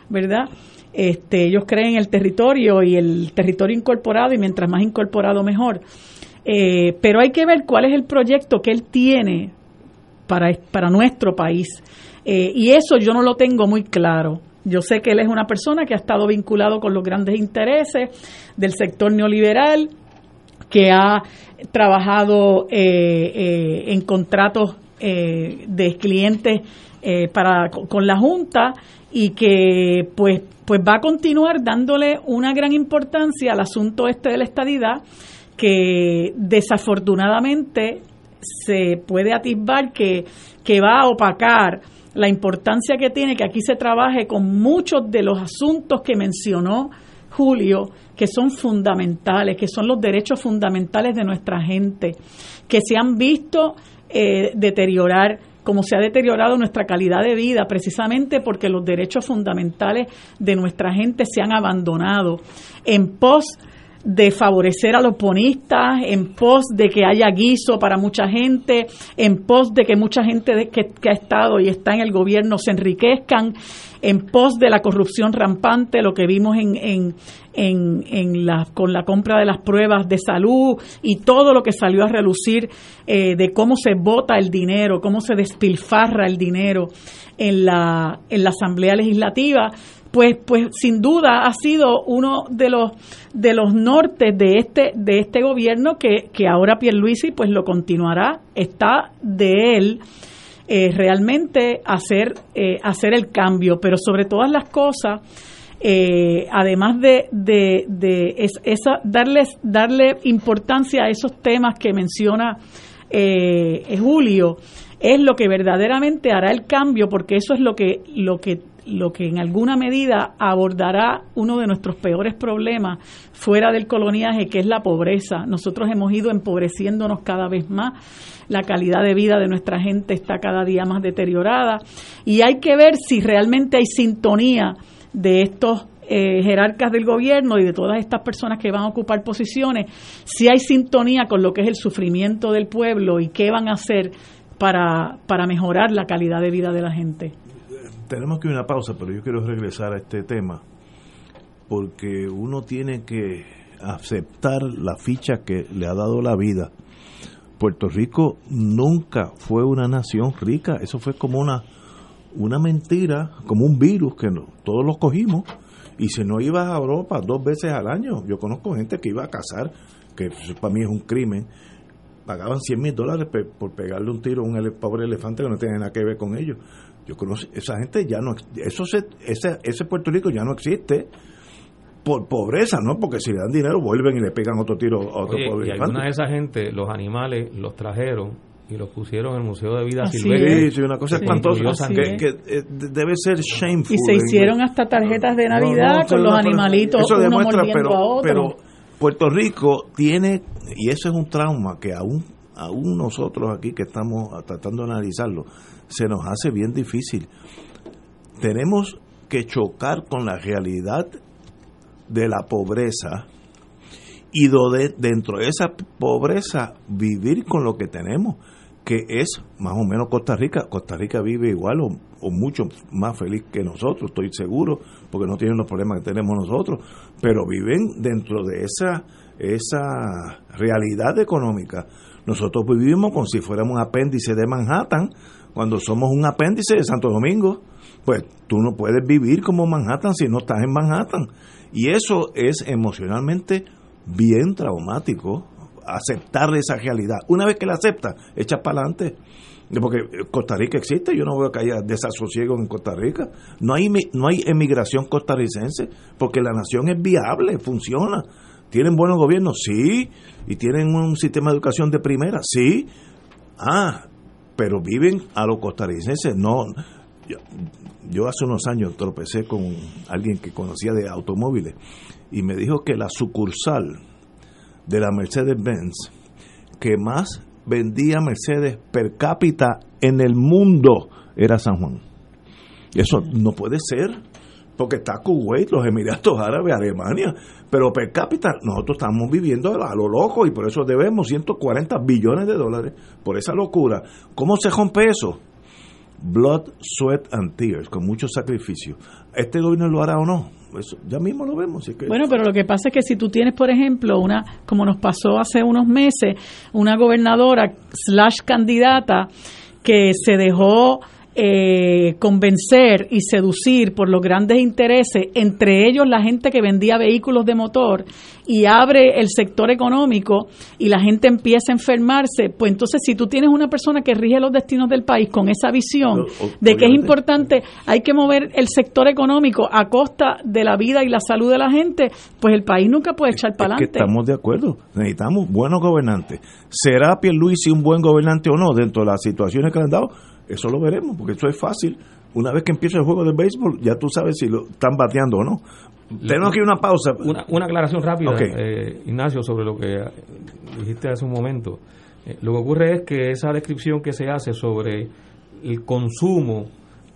¿verdad? Este, ellos creen en el territorio y el territorio incorporado y mientras más incorporado mejor. Eh, pero hay que ver cuál es el proyecto que él tiene para, para nuestro país. Eh, y eso yo no lo tengo muy claro. Yo sé que él es una persona que ha estado vinculado con los grandes intereses del sector neoliberal, que ha trabajado eh, eh, en contratos eh, de clientes para con la Junta y que pues pues va a continuar dándole una gran importancia al asunto este de la estadidad que desafortunadamente se puede atisbar que, que va a opacar la importancia que tiene que aquí se trabaje con muchos de los asuntos que mencionó Julio, que son fundamentales, que son los derechos fundamentales de nuestra gente, que se han visto eh, deteriorar como se ha deteriorado nuestra calidad de vida, precisamente porque los derechos fundamentales de nuestra gente se han abandonado en pos de favorecer a los ponistas, en pos de que haya guiso para mucha gente, en pos de que mucha gente que, ha estado y está en el gobierno se enriquezcan, en pos de la corrupción rampante, lo que vimos en, en, en, la, con la compra de las pruebas de salud y todo lo que salió a relucir eh, de cómo se vota el dinero, cómo se despilfarra el dinero en la, en la Asamblea Legislativa pues pues sin duda ha sido uno de los de los nortes de este de este gobierno que, que ahora Pierluisi pues lo continuará. Está de él eh, realmente hacer eh, hacer el cambio. Pero sobre todas las cosas eh, además de, de, de esa, darles, darle importancia a esos temas que menciona Julio, es lo que verdaderamente hará el cambio, porque eso es lo que, lo que lo que en alguna medida abordará uno de nuestros peores problemas fuera del coloniaje, que es la pobreza. Nosotros hemos ido empobreciéndonos cada vez más, la calidad de vida de nuestra gente está cada día más deteriorada. Y hay que ver si realmente hay sintonía de estos eh, jerarcas del gobierno y de todas estas personas que van a ocupar posiciones, si hay sintonía con lo que es el sufrimiento del pueblo y qué van a hacer para, para mejorar la calidad de vida de la gente tenemos que una pausa, pero yo quiero regresar a este tema porque uno tiene que aceptar la ficha que le ha dado la vida. Puerto Rico nunca fue una nación rica, eso fue como una una mentira, como un virus que no, todos lo cogimos y si no ibas a Europa dos veces al año, yo conozco gente que iba a cazar, que para mí es un crimen, pagaban 100 mil dólares por pegarle un tiro a un pobre elefante que no tiene nada que ver con ellos. Yo conozco, esa gente ya no, eso se, ese, ese Puerto Rico ya no existe por pobreza, ¿no? Porque si le dan dinero vuelven y le pegan otro tiro a otro pobre Y alguna de esa gente, los animales los trajeron y los pusieron en el Museo de Vida Silvestre. Sí, sí, una cosa espantosa que, que, eh, debe ser shameful. Y se hicieron hasta tarjetas de Navidad con los animalitos eso uno pero, a otro. Pero Puerto Rico tiene, y eso es un trauma que aún, aún nosotros aquí que estamos tratando de analizarlo, se nos hace bien difícil. Tenemos que chocar con la realidad de la pobreza y dentro de esa pobreza vivir con lo que tenemos, que es más o menos Costa Rica. Costa Rica vive igual o, o, mucho más feliz que nosotros, estoy seguro, porque no tienen los problemas que tenemos nosotros, pero viven dentro de esa, esa realidad económica. Nosotros vivimos como si fuéramos un apéndice de Manhattan, cuando somos un apéndice de Santo Domingo, pues tú no puedes vivir como Manhattan si no estás en Manhattan. Y eso es emocionalmente bien traumático, aceptar esa realidad. Una vez que la aceptas, echas para adelante. Porque Costa Rica existe, yo no veo que haya desasosiego en Costa Rica. No hay, no hay emigración costarricense, porque la nación es viable, funciona. ¿Tienen buenos gobiernos? Sí. ¿Y tienen un sistema de educación de primera? Sí. Ah, pero viven a los costarricenses. No, yo, hace unos años tropecé con alguien que conocía de automóviles y me dijo que la sucursal de la Mercedes-Benz que más vendía Mercedes per cápita en el mundo era San Juan. Eso no puede ser, porque está Kuwait, los Emiratos Árabes, Alemania, pero per cápita nosotros estamos viviendo a lo loco y por eso debemos 140 billones de dólares por esa locura. ¿Cómo se rompe eso? Blood, sweat and tears, con mucho sacrificio. ¿Este gobierno lo hará o no? Eso ya mismo lo vemos. bueno, pero lo que pasa es que si tú tienes, por ejemplo, una, como nos pasó hace unos meses, una gobernadora slash candidata que se dejó eh, convencer y seducir por los grandes intereses, entre ellos la gente que vendía vehículos de motor, y abre el sector económico y la gente empieza a enfermarse, pues entonces si tú tienes una persona que rige los destinos del país con esa visión de que es importante, hay que mover el sector económico a costa de la vida y la salud de la gente, pues el país nunca puede echar para adelante. estamos de acuerdo, necesitamos buenos gobernantes. ¿Será Pierluisi un buen gobernante o no dentro de las situaciones que le han dado? Eso lo veremos, porque eso es fácil. Una vez que empieza el juego de béisbol, ya tú sabes si lo están bateando o no. Tenemos que ir a una pausa. Una, aclaración rápida, eh, Ignacio, sobre lo que dijiste hace un momento. Eh, lo que ocurre es que esa descripción que se hace sobre el consumo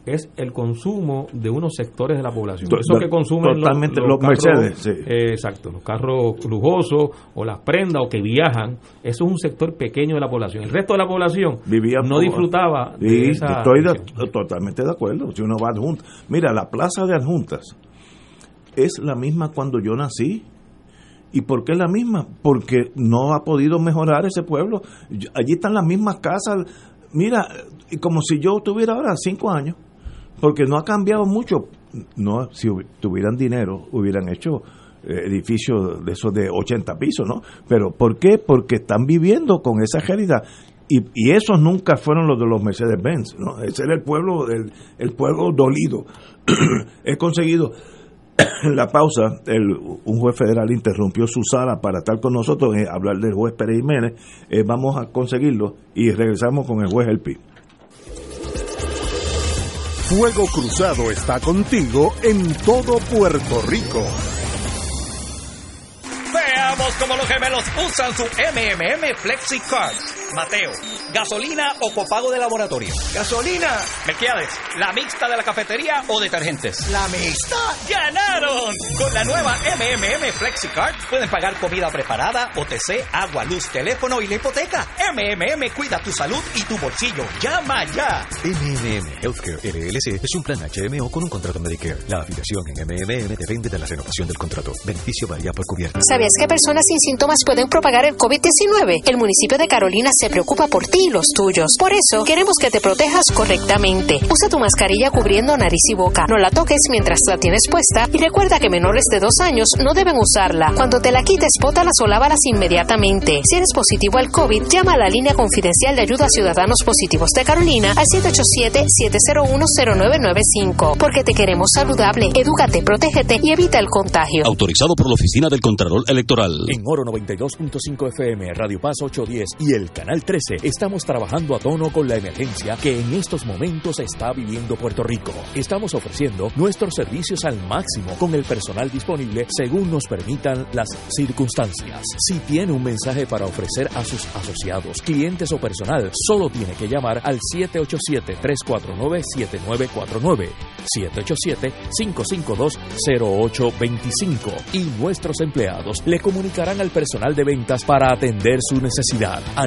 es el consumo de unos sectores de la población. Eso que consumen totalmente los, Mercedes, eh, exacto, los carros lujosos o las prendas o que viajan, eso es un sector pequeño de la población. El resto de la población Vivía no disfrutaba de esa Estoy totalmente de acuerdo. Si uno va adjunta, mira, la plaza de adjuntas es la misma cuando yo nací. ¿Y por qué es la misma? Porque no ha podido mejorar ese pueblo. Allí están las mismas casas. Mira, como si yo tuviera ahora cinco años porque no ha cambiado mucho. no si tuvieran dinero hubieran hecho eh, edificios de esos de 80 pisos, ¿no? Pero ¿por qué? Porque están viviendo con esa realidad. Y, y esos nunca fueron los de los Mercedes-Benz, ¿no? Ese era el pueblo, el, el pueblo dolido. *clears throat* He conseguido *clears throat* la pausa, el, un juez federal interrumpió su sala para estar con nosotros, eh, hablar del juez Pérez Jiménez. Eh, vamos a conseguirlo y regresamos con el juez El Pi. Fuego Cruzado está contigo en todo Puerto Rico. Veamos cómo los gemelos usan su MMM Flexi Card. Mateo, ¿gasolina o copago de laboratorio? ¡Gasolina! Melquiades, ¿la mixta de la cafetería o detergentes? ¡La mixta! ¡Ganaron! Con la nueva MMM Flexi Card pueden pagar comida preparada, OTC, agua, luz, teléfono y la hipoteca. MMM cuida tu salud y tu bolsillo. ¡Llama ya! MMM Healthcare LLC es un plan HMO con un contrato Medicare. La afiliación en MMM depende de la renovación del contrato. Beneficio varía por cubierta. ¿Sabías que personas sin síntomas pueden propagar el COVID-19? El municipio de Carolina se preocupa por ti y los tuyos. Por eso, queremos que te protejas correctamente. Usa tu mascarilla cubriendo nariz y boca. No la toques mientras la tienes puesta y recuerda que menores de dos años no deben usarla. Cuando te la quites, pótalas o lávalas inmediatamente. Si eres positivo al COVID, llama a la línea confidencial de ayuda a ciudadanos positivos de Carolina al 787-701-0995. Porque te queremos saludable. Edúcate, protégete y evita el contagio. Autorizado por la Oficina del Contralor Electoral. En Oro 92.5 FM, Radio Paz 810 y el Canal 13 estamos trabajando a tono con la emergencia que en estos momentos está viviendo Puerto Rico. Estamos ofreciendo nuestros servicios al máximo con el personal disponible según nos permitan las circunstancias. Si tiene un mensaje para ofrecer a sus asociados, clientes o personal, solo tiene que llamar al 787-349-7949, 787-552-0825 y nuestros empleados le comunicarán al personal de ventas para atender su necesidad. A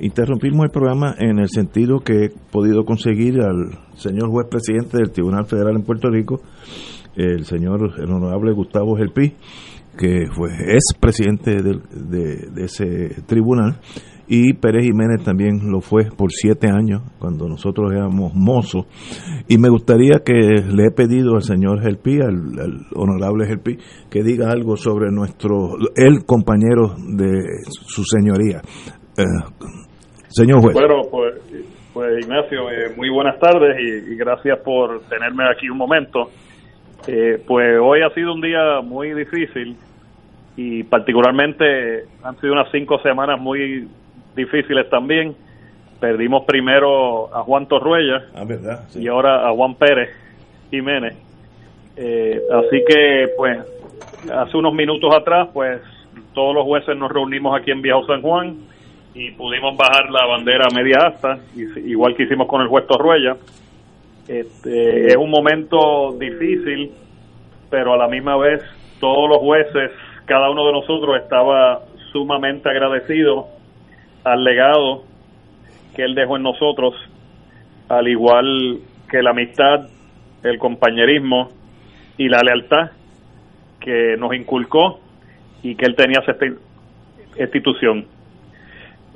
interrumpimos el programa en el sentido que he podido conseguir al señor juez presidente del Tribunal Federal en Puerto Rico, el señor el honorable Gustavo Gelpi, que fue, es presidente de, ese tribunal, y Pérez Jiménez también lo fue por siete años, cuando nosotros éramos mozos. Y me gustaría que le he pedido al señor Gelpi, al, al honorable Gelpi, que diga algo sobre nuestro, el compañero de su señoría. Eh, señor juez. Bueno, pues, pues Ignacio, eh, muy buenas tardes y, y gracias por tenerme aquí un momento. Eh, pues hoy ha sido un día muy difícil y particularmente han sido unas cinco semanas muy difíciles también. Perdimos primero a Juan Torruella Ah, verdad. y ahora a Juan Pérez Jiménez. Eh, así que, pues, hace unos minutos atrás, pues, todos los jueces nos reunimos aquí en Viejo San Juan y pudimos bajar la bandera media asta, igual que hicimos con el juez Torruella. Este, es un momento difícil, pero a la misma vez todos los jueces, cada uno de nosotros estaba sumamente agradecido al legado que él dejó en nosotros, al igual que la amistad, el compañerismo y la lealtad que nos inculcó y que él tenía esta institución.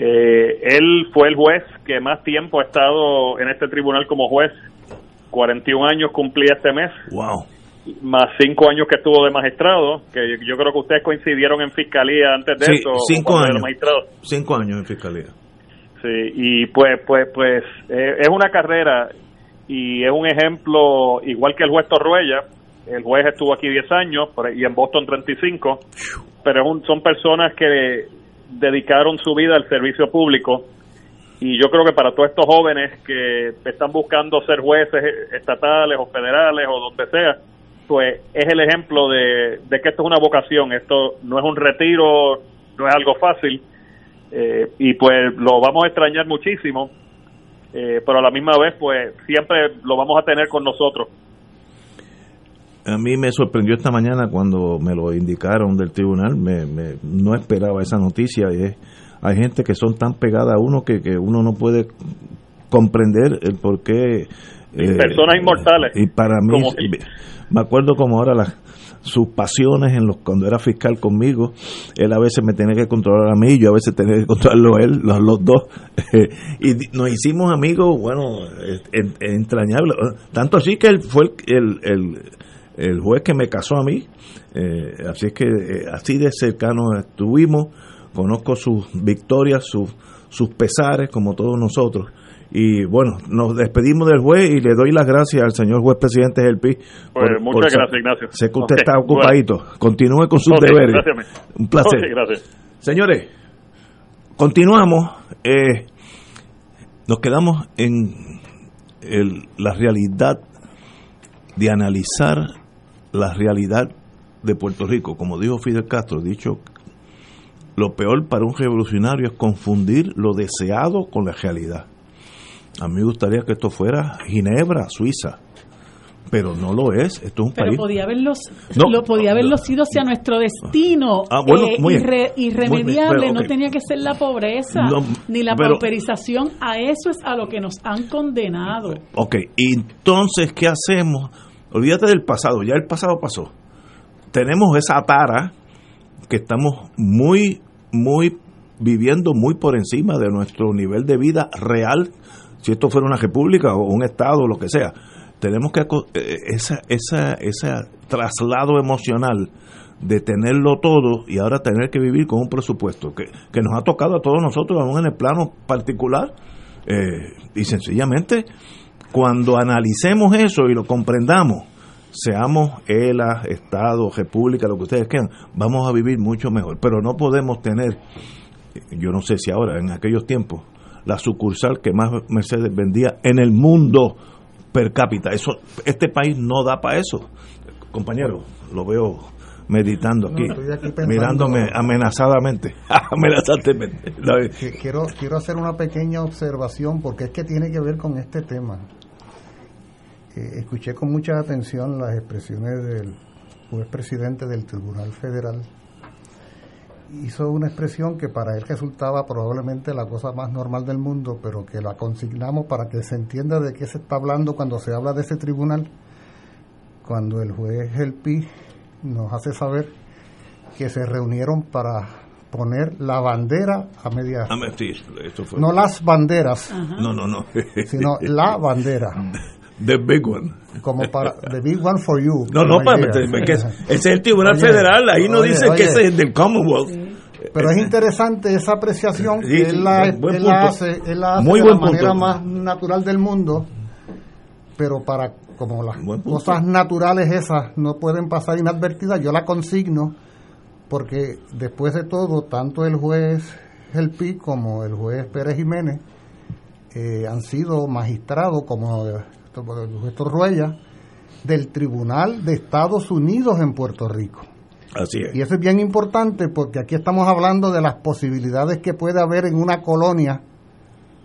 Eh, él fue el juez que más tiempo ha estado en este tribunal como juez. 41 años cumplía este mes. Wow. Más 5 años que estuvo de magistrado, que yo creo que ustedes coincidieron en fiscalía antes de Sí, eso. o cinco cuando era años. magistrado. Cinco años en fiscalía. Sí, y pues, pues, pues, eh, es una carrera y es un ejemplo, igual que el juez Torruella, el juez estuvo aquí 10 años y en Boston 35, pero es un- son personas que dedicaron su vida al servicio público. Y yo creo que para todos estos jóvenes que están buscando ser jueces estatales o federales o donde sea, pues es el ejemplo de, de que esto es una vocación, esto no es un retiro, no es algo fácil, eh, y pues lo vamos a extrañar muchísimo, eh, pero a la misma vez pues siempre lo vamos a tener con nosotros. A mí me sorprendió esta mañana cuando me lo indicaron del tribunal, me, me- no esperaba esa noticia. y es- hay gente que son tan pegada a uno que, que uno no puede comprender el por qué. eh, personas inmortales. Y para mí, Como- me acuerdo como ahora las sus pasiones en los cuando era fiscal conmigo, él a veces me tenía que controlar a mí, yo a veces tenía que controlarlo a él, los, los dos. *laughs* y nos hicimos amigos, bueno, eh, en- entrañables. Tanto así que él fue el, el, el- el juez que me casó a mí. Eh, así es que eh, así de cercanos estuvimos. Conozco sus victorias, sus, sus pesares, como todos nosotros. Y bueno, nos despedimos del juez y le doy las gracias al señor juez presidente del PI. Pues muchas gracias, Ignacio. Sé que usted está bueno. ocupadito. Continúe con sus deberes. gracias, Un placer. Ok, gracias. Señores, continuamos. Eh, nos quedamos en el- la realidad de analizar la realidad de Puerto Rico. Como dijo Fidel Castro, dicho, lo peor para un revolucionario es confundir lo deseado con la realidad. A mí me gustaría que esto fuera Ginebra, Suiza, pero no lo es. Esto es un Pero país. podía haberlo, No. lo podía haberlo sido hacia nuestro destino Ah, bueno, eh, irre- irremediable. Muy bien, pero, No tenía que ser la pobreza No, ni la pero- pauperización. A eso es a lo que nos han condenado. Ok, entonces, ¿qué hacemos? Olvídate del pasado, ya el pasado pasó. Tenemos esa tara que estamos muy, muy viviendo muy por encima de nuestro nivel de vida real, si esto fuera una república o un estado o lo que sea. Tenemos que, aco- eh, esa, esa, ese traslado emocional de tenerlo todo y ahora tener que vivir con un presupuesto que, que nos ha tocado a todos nosotros, aún en el plano particular, eh, y sencillamente cuando analicemos eso y lo comprendamos, seamos ELA, Estado, República, lo que ustedes quieran, vamos a vivir mucho mejor. Pero no podemos tener, yo no sé si ahora, en aquellos tiempos, la sucursal que más Mercedes vendía en el mundo per cápita. Eso, este país no da para eso. Compañero, lo veo meditando aquí, No, estoy aquí pensando- mirándome amenazadamente, *laughs* Que- Quiero, quiero hacer una pequeña observación porque es que tiene que ver con este tema. Eh, escuché con mucha atención las expresiones del juez presidente del Tribunal Federal. Hizo una expresión que para él resultaba probablemente la cosa más normal del mundo, pero que la consignamos para que se entienda de qué se está hablando cuando se habla de ese tribunal. Cuando el juez Helpi nos hace saber que se reunieron para poner la bandera a media a mentir, esto fue- no las banderas, no, no, no. sino la bandera, *laughs* The big one. como para the big one for you. *laughs* No, no, para *laughs* ese es el Tribunal Oye, Federal, ahí no oye, dice que ese es del Commonwealth. Pero es interesante esa apreciación que él la, él la hace, él la hace Muy de la punto. manera más natural del mundo, pero para como las cosas naturales esas no pueden pasar inadvertidas, yo la consigno porque después de todo, tanto el juez Gelpi como el juez Pérez Jiménez eh, han sido magistrados como el juez Torruella del Tribunal de Estados Unidos en Puerto Rico. Así es. Y eso es bien importante porque aquí estamos hablando de las posibilidades que puede haber en una colonia.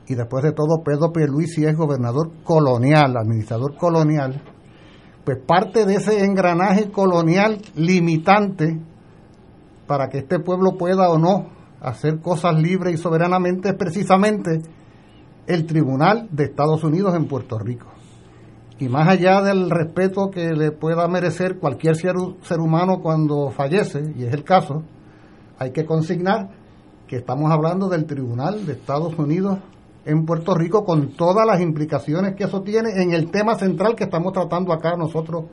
Y después de todo, Pedro Pierluisi es gobernador colonial, administrador colonial. Pues parte de ese engranaje colonial limitante para que este pueblo pueda o no hacer cosas libres y soberanamente es precisamente el Tribunal de Estados Unidos en Puerto Rico. Y más allá del respeto que le pueda merecer cualquier ser, ser humano cuando fallece, y es el caso, hay que consignar que estamos hablando del Tribunal de Estados Unidos en Puerto Rico con todas las implicaciones que eso tiene en el tema central que estamos tratando acá nosotros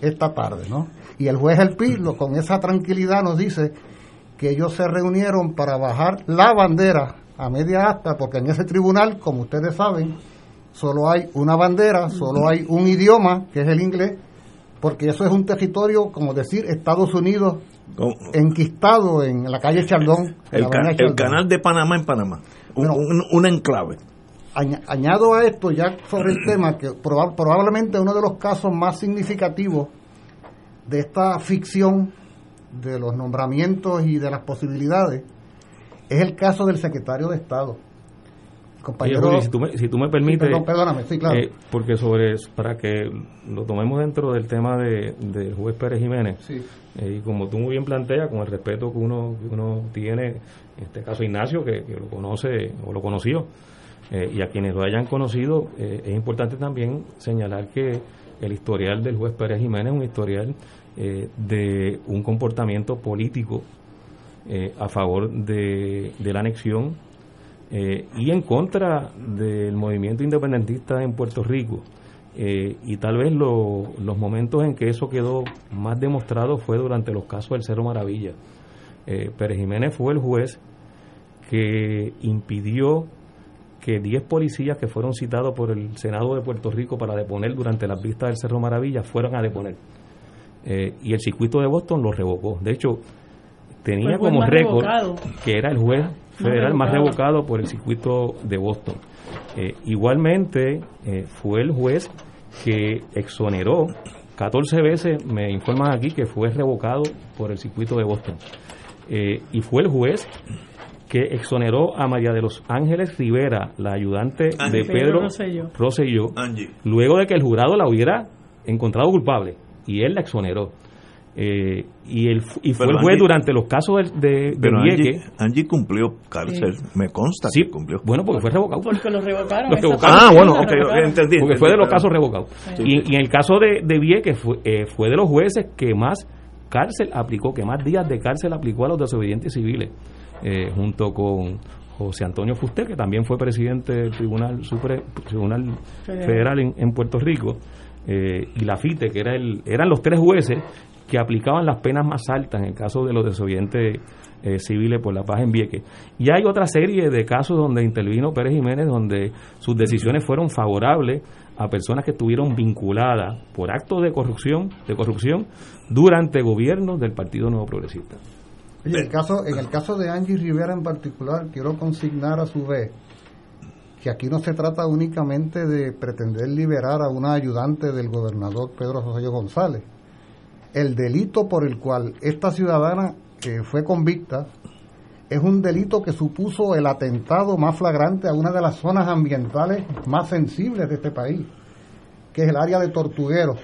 esta tarde, ¿no? Y el juez El Pilo con esa tranquilidad nos dice que ellos se reunieron para bajar la bandera a media asta, porque en ese tribunal, como ustedes saben, solo hay una bandera, solo hay un idioma, que es el inglés, porque eso es un territorio, como decir, Estados Unidos enquistado en la calle Chaldón. en El, canal de Panamá en Panamá. Un, un- un enclave. Añ- añado a esto ya sobre el tema que proba- probablemente uno de los casos más significativos de esta ficción de los nombramientos y de las posibilidades es el caso del secretario de Estado. Compañero... si, tú me, si tú me permites... perdón, perdóname, sí, claro. Eh, porque sobre, para que lo tomemos dentro del tema de, del juez Pérez Jiménez, Sí. eh, y como tú muy bien planteas, con el respeto que uno, que uno tiene, en este caso Ignacio, que, que lo conoce o lo conoció, eh, y a quienes lo hayan conocido, es importante también señalar que el historial del juez Pérez Jiménez es un historial de un comportamiento político eh, a favor de, de la anexión eh, y en contra del movimiento independentista en Puerto Rico. Eh, y tal vez lo- los momentos en que eso quedó más demostrado fue durante los casos del Cerro Maravilla. Eh, Pérez Jiménez fue el juez que impidió que 10 policías que fueron citados por el Senado de Puerto Rico para deponer durante las vistas del Cerro Maravilla fueran a deponer. Eh, y el circuito de Boston lo revocó. De hecho, tenía como récord revocado. que era el juez federal más revocado. por el circuito de Boston. Eh, igualmente, eh, fue el juez que exoneró 14 veces, me informan aquí, que fue revocado por el circuito de Boston. Eh, y fue el juez que exoneró a María de los Ángeles Rivera, la ayudante Angie. de Pedro Pedro Rosselló. Luego de que el jurado la hubiera encontrado culpable y él la exoneró. Eh, y, él, y fue el juez Angie- durante los casos de, de, de Pero Vieques. Angie, Angie cumplió cárcel, me consta Sí, que cumplió. bueno, porque fue revocado. Porque lo revocaron. Lo revocaron. Ah, bueno, revocaron. entendí. Porque fue de los casos revocados. Sí. Y, y en el caso de, de Vieques fue, eh, fue de los jueces que más cárcel aplicó, que más días de cárcel aplicó a los desobedientes civiles, eh, junto con José Antonio Fuster, que también fue presidente del Tribunal Supre- Tribunal Federal. Federal en, en Puerto Rico, eh, y la FITE, que era el, eran los tres jueces que aplicaban las penas más altas en el caso de los desobedientes eh, civiles por la paz en Vieques. Y hay otra serie de casos donde intervino Pérez Jiménez, donde sus decisiones fueron favorables a personas que estuvieron vinculadas por actos de corrupción, de corrupción durante gobiernos del Partido Nuevo Progresista. Oye, el caso, en el caso de Angie Rivera en particular, quiero consignar a su vez que aquí no se trata únicamente de pretender liberar a una ayudante del gobernador Pedro Rosselló González. El delito por el cual esta ciudadana eh, fue convicta es un delito que supuso el atentado más flagrante a una de las zonas ambientales más sensibles de este país, que es el área de Tortuguero.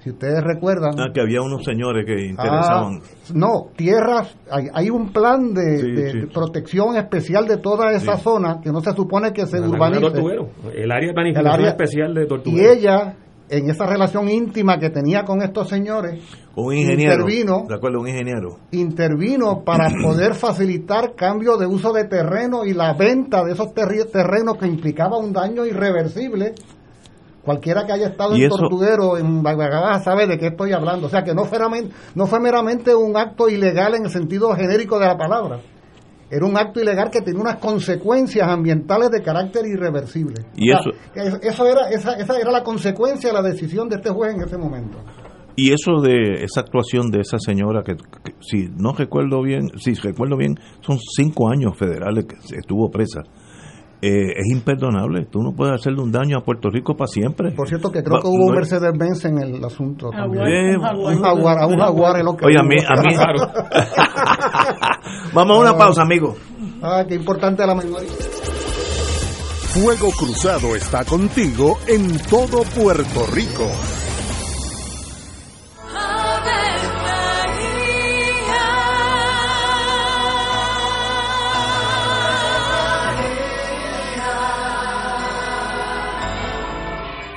Si ustedes recuerdan, Ah, que había unos señores que interesaban. Ah, no, tierras, hay, hay un plan de, Sí, de- sí. de protección especial de toda esa Sí. zona que no se supone que se La laguna de urbanice. Tortuguero, el área de planificación El área- especial de Y Tortuguero. ella, en esa relación íntima que tenía con estos señores, Un ingeniero. intervino, ¿De acuerdo? Un ingeniero. intervino para *clears throat* poder facilitar cambio de uso de terreno y la venta de esos terrenos que implicaba un daño irreversible. Cualquiera que haya estado en eso- Tortuguero, en Bagagá, sabe de qué estoy hablando. O sea, que no fue, meramente- no fue meramente un acto ilegal en el sentido genérico de la palabra. Era un acto ilegal que tenía unas consecuencias ambientales de carácter irreversible. Y O sea, eso- que eso- eso era, esa, esa era la consecuencia de la decisión de este juez en ese momento. Y eso de esa actuación de esa señora, que, que si no recuerdo bien, si recuerdo bien, son cinco años federales que estuvo presa. Eh, es imperdonable. Tú no puedes hacerle un daño a Puerto Rico para siempre. Por cierto, que creo Va- que hubo un no- Mercedes-Benz en el asunto también. Eh, un jaguar, a un jaguar es lo que Oye, a mí, a mí. *laughs* *laughs* Vamos a una pausa, amigo. Ah, qué importante la memoria. Fuego Cruzado está contigo en todo Puerto Rico.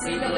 siempre, por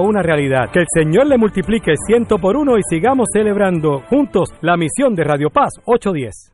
una realidad. Que el Señor le multiplique ciento por uno y sigamos celebrando juntos la misión de Radio Paz 810.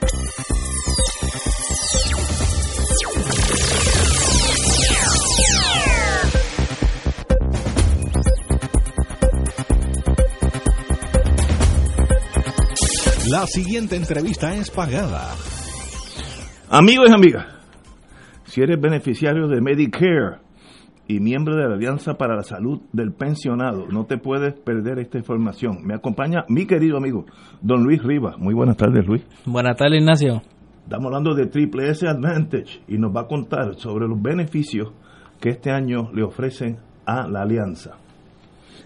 La siguiente entrevista es pagada. Amigos y amigas, si eres beneficiario de Medicare y miembro de la Alianza para la Salud del Pensionado, no te puedes perder esta información. Me acompaña mi querido amigo, don Luis Rivas. Muy buenas tardes, Luis. Buenas tardes, Ignacio. Estamos hablando de Triple S Advantage y nos va a contar sobre los beneficios que este año le ofrecen a la Alianza.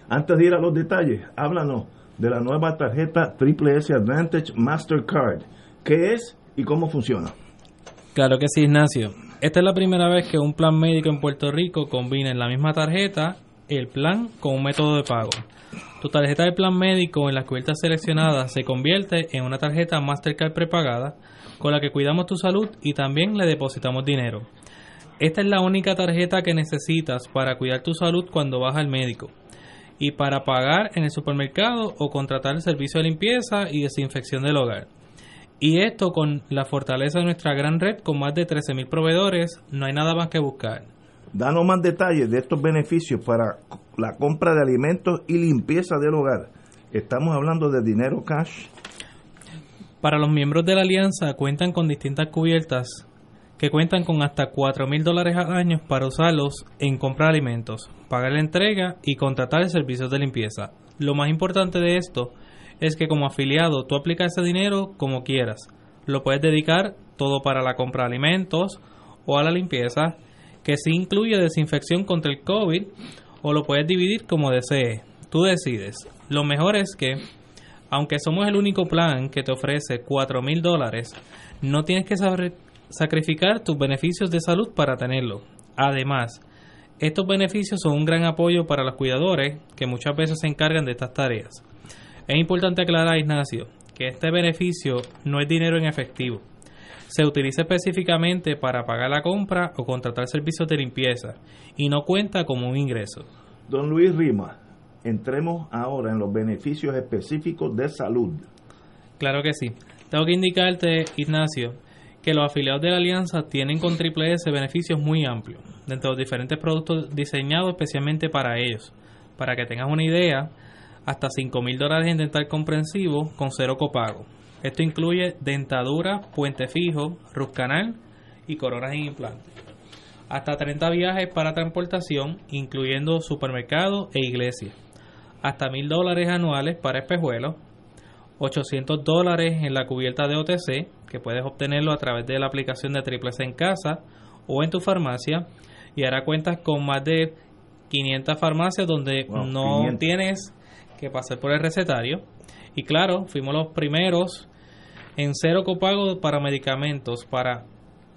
Antes de ir a los detalles, háblanos de la nueva tarjeta Triple S Advantage Mastercard. ¿Qué es y cómo funciona? Claro que sí, Ignacio. Esta es la primera vez que un plan médico en Puerto Rico combina en la misma tarjeta el plan con un método de pago. Tu tarjeta de plan médico en las cubiertas seleccionadas se convierte en una tarjeta Mastercard prepagada con la que cuidamos tu salud y también le depositamos dinero. Esta es la única tarjeta que necesitas para cuidar tu salud cuando vas al médico y para pagar en el supermercado o contratar el servicio de limpieza y desinfección del hogar. Y esto con la fortaleza de nuestra gran red con más de 13.000 proveedores, no hay nada más que buscar. Danos más detalles de estos beneficios para la compra de alimentos y limpieza del hogar. Estamos hablando de dinero cash. Para los miembros de la alianza cuentan con distintas cubiertas que cuentan con hasta 4 mil dólares al año para usarlos en comprar alimentos, pagar la entrega y contratar servicios de limpieza. Lo más importante de esto es que como afiliado tú aplicas ese dinero como quieras. Lo puedes dedicar todo para la compra de alimentos o a la limpieza, que sí incluye desinfección contra el COVID, o lo puedes dividir como desees. Tú decides. Lo mejor es que, aunque somos el único plan que te ofrece 4 mil dólares, no tienes que saber sacrificar tus beneficios de salud para tenerlo. Además, estos beneficios son un gran apoyo para los cuidadores que muchas veces se encargan de estas tareas. Es importante aclarar, Ignacio, que este beneficio no es dinero en efectivo. Se utiliza específicamente para pagar la compra o contratar servicios de limpieza y no cuenta como un ingreso. Don Luis Rima, entremos ahora en los beneficios específicos de salud. Claro que sí. Tengo que indicarte, Ignacio, que los afiliados de la alianza tienen con Triple S beneficios muy amplios dentro de los diferentes productos diseñados especialmente para ellos. Para que tengas una idea, hasta 5 mil dólares en dental comprensivo con cero copago. Esto incluye dentadura, puente fijo, root canal y coronas en implante. Hasta 30 viajes para transportación, incluyendo supermercado e iglesia. Hasta mil dólares anuales para espejuelos. 800 dólares en la cubierta de OTC, que puedes obtenerlo a través de la aplicación de Triple C en casa o en tu farmacia. Y ahora cuentas con más de 500 farmacias donde Wow, no 500. tienes que pasar por el recetario. Y claro, fuimos los primeros en cero copago para medicamentos, para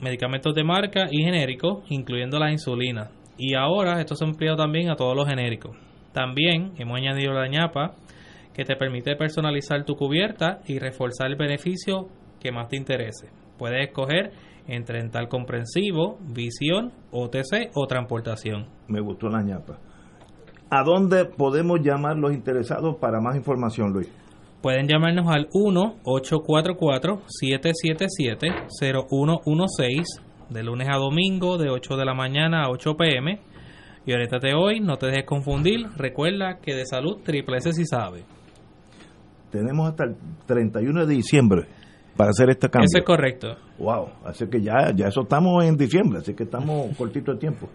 medicamentos de marca y genéricos, incluyendo la insulina. Y ahora esto se ha ampliado también a todos los genéricos. También hemos añadido la ñapa, que te permite personalizar tu cubierta y reforzar el beneficio que más te interese. Puedes escoger entre dental comprensivo, visión, OTC o transportación. Me gustó la ñapa. ¿A dónde podemos llamar los interesados para más información, Luis? Pueden llamarnos al 1-844-777-0116 de lunes a domingo de 8 de la mañana a 8 pm. Y oriéntate hoy, no te dejes confundir. Recuerda que de salud triple S si sabe. Tenemos hasta el 31 de diciembre para hacer este cambio. Eso es correcto. Wow, así que ya, ya eso estamos en diciembre, así que estamos *laughs* cortito de tiempo.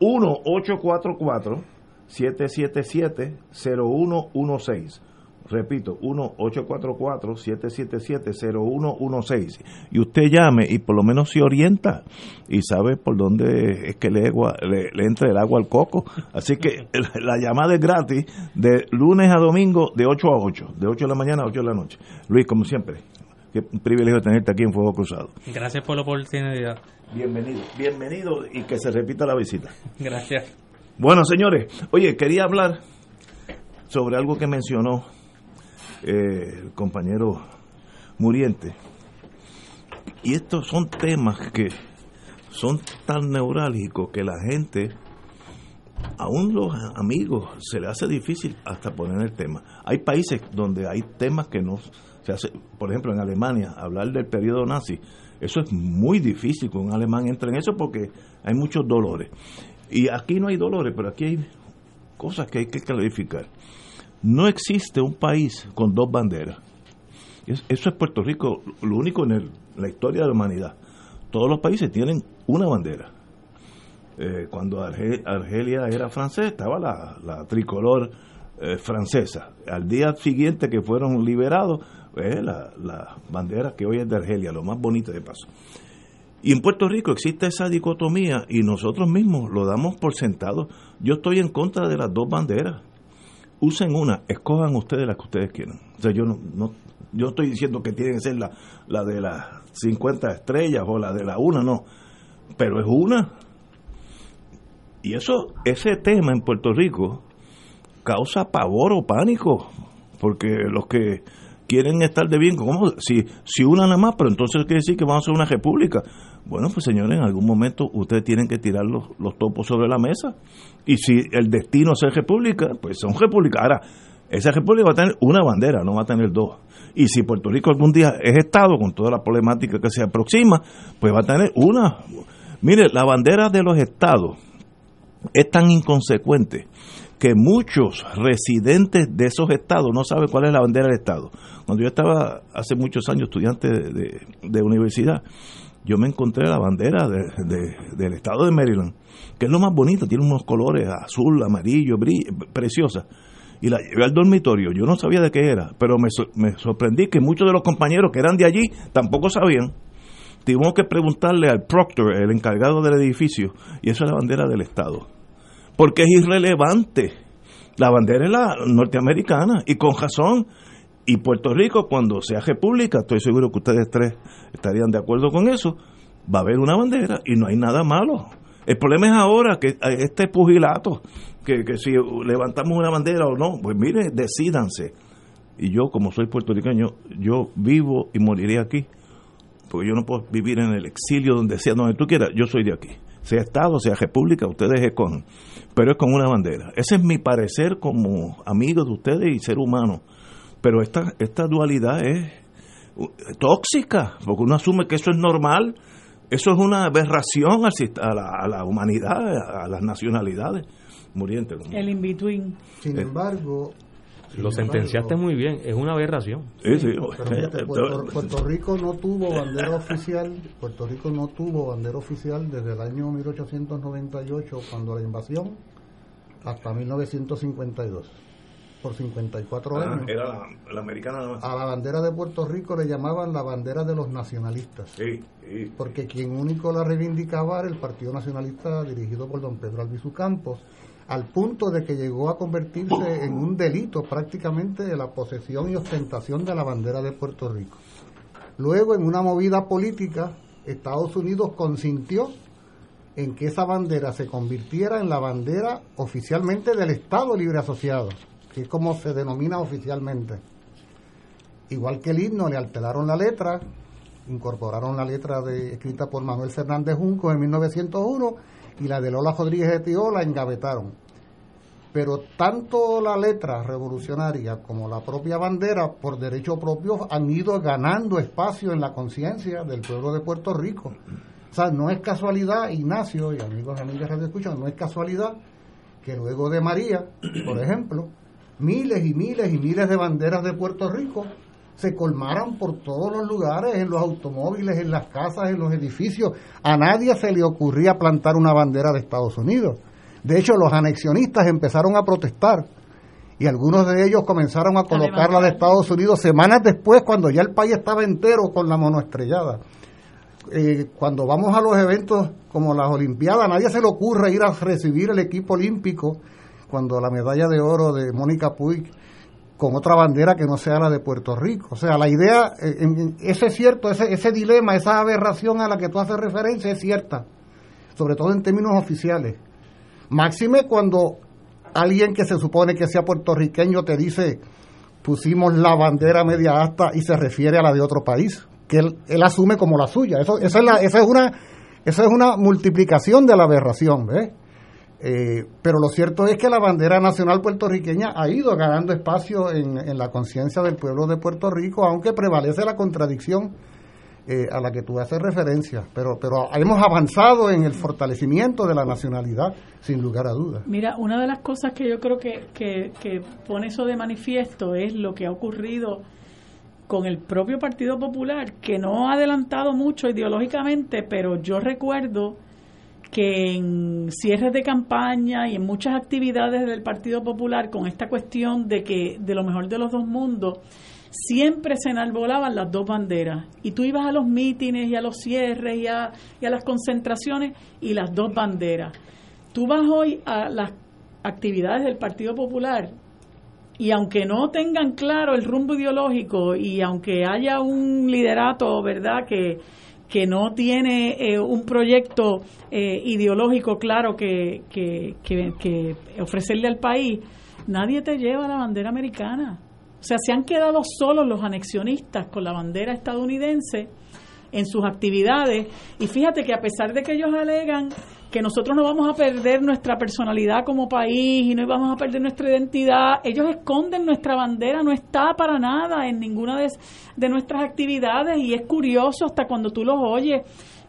1-844-777-0116. Repito, 1-844-777-0116. Y usted llame y por lo menos se orienta y sabe por dónde es que le, le entra el agua al coco. Así que *laughs* la llamada es gratis de lunes a domingo de 8 a 8, de 8 de la mañana a 8 de la noche. Luis, como siempre, qué privilegio tenerte aquí en Fuego Cruzado. Gracias por la oportunidad. Bienvenido, bienvenido y que se repita la visita. Gracias. Bueno, señores, oye, quería hablar sobre algo que mencionó eh, el compañero Muriente. Y estos son temas que son tan neurálgicos que la gente, aún los amigos, se le hace difícil hasta poner el tema. Hay países donde hay temas que no se hace, por ejemplo en Alemania, hablar del periodo nazi, eso es muy difícil que un alemán entre en eso porque hay muchos dolores. Y aquí no hay dolores, pero aquí hay cosas que hay que clarificar. No existe un país con dos banderas. Es- Eso es Puerto Rico, lo único en la historia de la humanidad. Todos los países tienen una bandera. Eh, cuando Arge- Argelia era francés, estaba la, tricolor eh, francesa. Al día siguiente que fueron liberados, la, la bandera que hoy es de Argelia, lo más bonito de paso. Y en Puerto Rico existe esa dicotomía y nosotros mismos lo damos por sentado. Yo estoy en contra de las dos banderas. Usen una, escojan ustedes la que ustedes quieran. O sea, yo no, no yo estoy diciendo que tiene que ser la, la de las 50 estrellas o la de la una, no. Pero es una. Y eso, ese tema en Puerto Rico causa pavor o pánico, porque los que quieren estar de bien, ¿cómo? Si, si una nada más, pero entonces quiere decir que vamos a ser una república. Bueno, pues señores, en algún momento ustedes tienen que tirar los, los topos sobre la mesa. Y si el destino es república, pues son república. Ahora, esa república va a tener una bandera, no va a tener dos. Y si Puerto Rico algún día es Estado, con toda la problemática que se aproxima, pues va a tener una. Mire, la bandera de los Estados es tan inconsecuente que muchos residentes de esos estados no saben cuál es la bandera del estado. Cuando yo estaba hace muchos años estudiante de- de universidad, yo me encontré la bandera de- de- del estado de Maryland, que es lo más bonito, tiene unos colores azul, amarillo, bri- preciosa. Y la llevé al dormitorio, yo no sabía de qué era, pero me, me sorprendí que muchos de los compañeros que eran de allí tampoco sabían. Tuvimos que preguntarle al proctor, el encargado del edificio, y eso es la bandera del Estado. Porque es irrelevante. La bandera es la norteamericana, y con razón. Y Puerto Rico, cuando sea república, estoy seguro que ustedes tres estarían de acuerdo con eso, va a haber una bandera y no hay nada malo. El problema es ahora que este pugilato, que, que si levantamos una bandera o no, pues mire, decídanse. Y yo, como soy puertorriqueño, yo vivo y moriré aquí porque yo no puedo vivir en el exilio donde sea, donde tú quieras, yo soy de aquí. Sea Estado, sea República, ustedes escogen. Pero es con una bandera. Ese es mi parecer como amigo de ustedes y ser humano. Pero esta, esta dualidad es tóxica, porque uno asume que eso es normal. Eso es una aberración a la, a la humanidad, a las nacionalidades. Muriente. El in-between. Sin Eh. embargo, lo sentenciaste muy bien, es una aberración. Sí, sí. Puerto, Puerto, Rico no tuvo *laughs* bandera oficial, Puerto Rico no tuvo bandera oficial desde el año 1898, cuando la invasión, hasta 1952 por 54 ah, años. Era la, americana. A la bandera de Puerto Rico le llamaban la bandera de los nacionalistas. Sí, Porque quien único la reivindicaba era el Partido Nacionalista dirigido por don Pedro Albizu Campos, al punto de que llegó a convertirse en un delito prácticamente la posesión y ostentación de la bandera de Puerto Rico. Luego, en una movida política, Estados Unidos consintió en que esa bandera se convirtiera en la bandera oficialmente del Estado Libre Asociado que es como se denomina oficialmente. Igual que el himno, le alteraron la letra, incorporaron la letra de, escrita por Manuel Fernández Junco en 1901 y la de Lola Rodríguez de Tío la engavetaron. Pero tanto la letra revolucionaria como la propia bandera, por derecho propio, han ido ganando espacio en la conciencia del pueblo de Puerto Rico. O sea, no es casualidad, Ignacio y amigos y amigas que escuchan, no es casualidad que luego de María, por ejemplo, miles y miles y miles de banderas de Puerto Rico se colmaran por todos los lugares, en los automóviles, en las casas, en los edificios. A nadie se le ocurría plantar una bandera de Estados Unidos. De hecho, los anexionistas empezaron a protestar y algunos de ellos comenzaron a colocarla de Estados Unidos semanas después, cuando ya el país estaba entero con la monoestrellada. Eh, cuando vamos a los eventos como las Olimpiadas, a nadie se le ocurre ir a recibir el equipo olímpico cuando la medalla de oro de Mónica Puig con otra bandera que no sea la de Puerto Rico. O sea, la idea, eh, ese es cierto, ese, ese dilema, esa aberración a la que tú haces referencia es cierta, sobre todo en términos oficiales. Máxime cuando alguien que se supone que sea puertorriqueño te dice pusimos la bandera media asta y se refiere a la de otro país, que él, él asume como la suya. Eso, eso es la, esa es una, esa es una multiplicación de la aberración, ¿ves? Eh, pero lo cierto es que la bandera nacional puertorriqueña ha ido ganando espacio en, la conciencia del pueblo de Puerto Rico, aunque prevalece la contradicción eh, a la que tú haces referencia. Pero, pero hemos avanzado en el fortalecimiento de la nacionalidad, sin lugar a dudas. Mira, una de las cosas que yo creo que, que, que pone eso de manifiesto es lo que ha ocurrido con el propio Partido Popular, que no ha adelantado mucho ideológicamente, pero yo recuerdo que en cierres de campaña y en muchas actividades del Partido Popular con esta cuestión de que de lo mejor de los dos mundos siempre se enarbolaban las dos banderas y tú ibas a los mítines y a los cierres y a, y a las concentraciones y las dos banderas. Tú vas hoy a las actividades del Partido Popular y aunque no tengan claro el rumbo ideológico y aunque haya un liderato, ¿verdad?, que que no tiene eh, un proyecto eh, ideológico claro que, que, que, ofrecerle al país, nadie te lleva la bandera americana. O sea, se han quedado solos los anexionistas con la bandera estadounidense en sus actividades y fíjate que a pesar de que ellos alegan que nosotros no vamos a perder nuestra personalidad como país y no vamos a perder nuestra identidad. Ellos esconden nuestra bandera, no está para nada en ninguna de, nuestras actividades y es curioso hasta cuando tú los oyes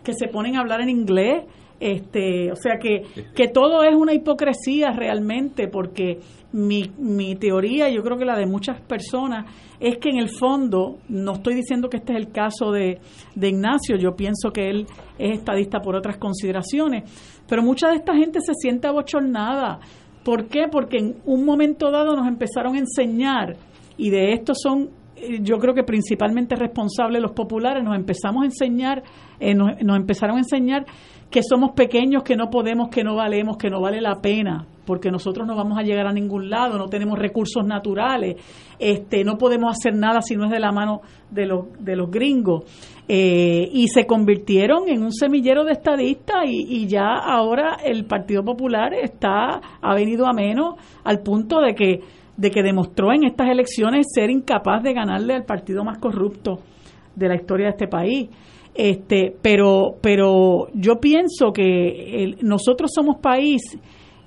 que se ponen a hablar en inglés este, o sea que, que todo es una hipocresía realmente, porque mi, mi teoría, yo creo que la de muchas personas, es que en el fondo, no estoy diciendo que este es el caso de, de Ignacio, yo pienso que él es estadista por otras consideraciones, pero mucha de esta gente se siente abochornada. ¿Por qué? Porque en un momento dado nos empezaron a enseñar, y de esto son eh, yo creo que principalmente responsables los populares, nos empezamos a enseñar, eh, nos, nos, empezaron a enseñar que somos pequeños, que no podemos, que no valemos, que no vale la pena, porque nosotros no vamos a llegar a ningún lado, no tenemos recursos naturales, este, no podemos hacer nada si no es de la mano de los, de los gringos. Eh, y se convirtieron en un semillero de estadistas y, y, ya ahora el Partido Popular está, ha venido a menos al punto de que, de que demostró en estas elecciones ser incapaz de ganarle al partido más corrupto de la historia de este país. Este, pero, pero yo pienso que nosotros somos país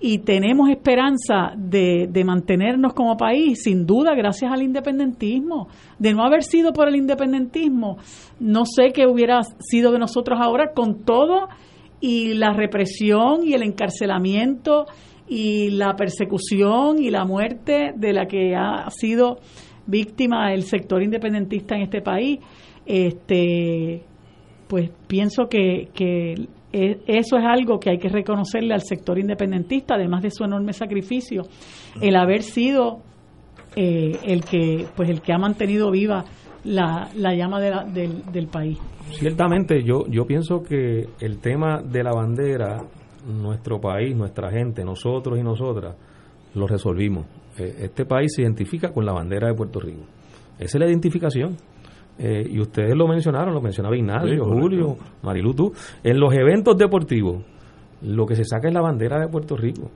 y tenemos esperanza de, de, mantenernos como país, sin duda, gracias al independentismo. De no haber sido por el independentismo, no sé qué hubiera sido de nosotros ahora con todo y la represión y el encarcelamiento y la persecución y la muerte de la que ha sido víctima el sector independentista en este país, este, pues pienso que, e, eso es algo que hay que reconocerle al sector independentista, además de su enorme sacrificio, el haber sido eh, el que pues el que ha mantenido viva la, la llama de del, del país. Ciertamente, yo, yo pienso que el tema de la bandera, nuestro país, nuestra gente, nosotros y nosotras, lo resolvimos. Eh, este país se identifica con la bandera de Puerto Rico. Esa es la identificación. Eh, y ustedes lo mencionaron, lo mencionaba Ignacio, Julio, Marilu, tú. En los eventos deportivos, lo que se saca es la bandera de Puerto Rico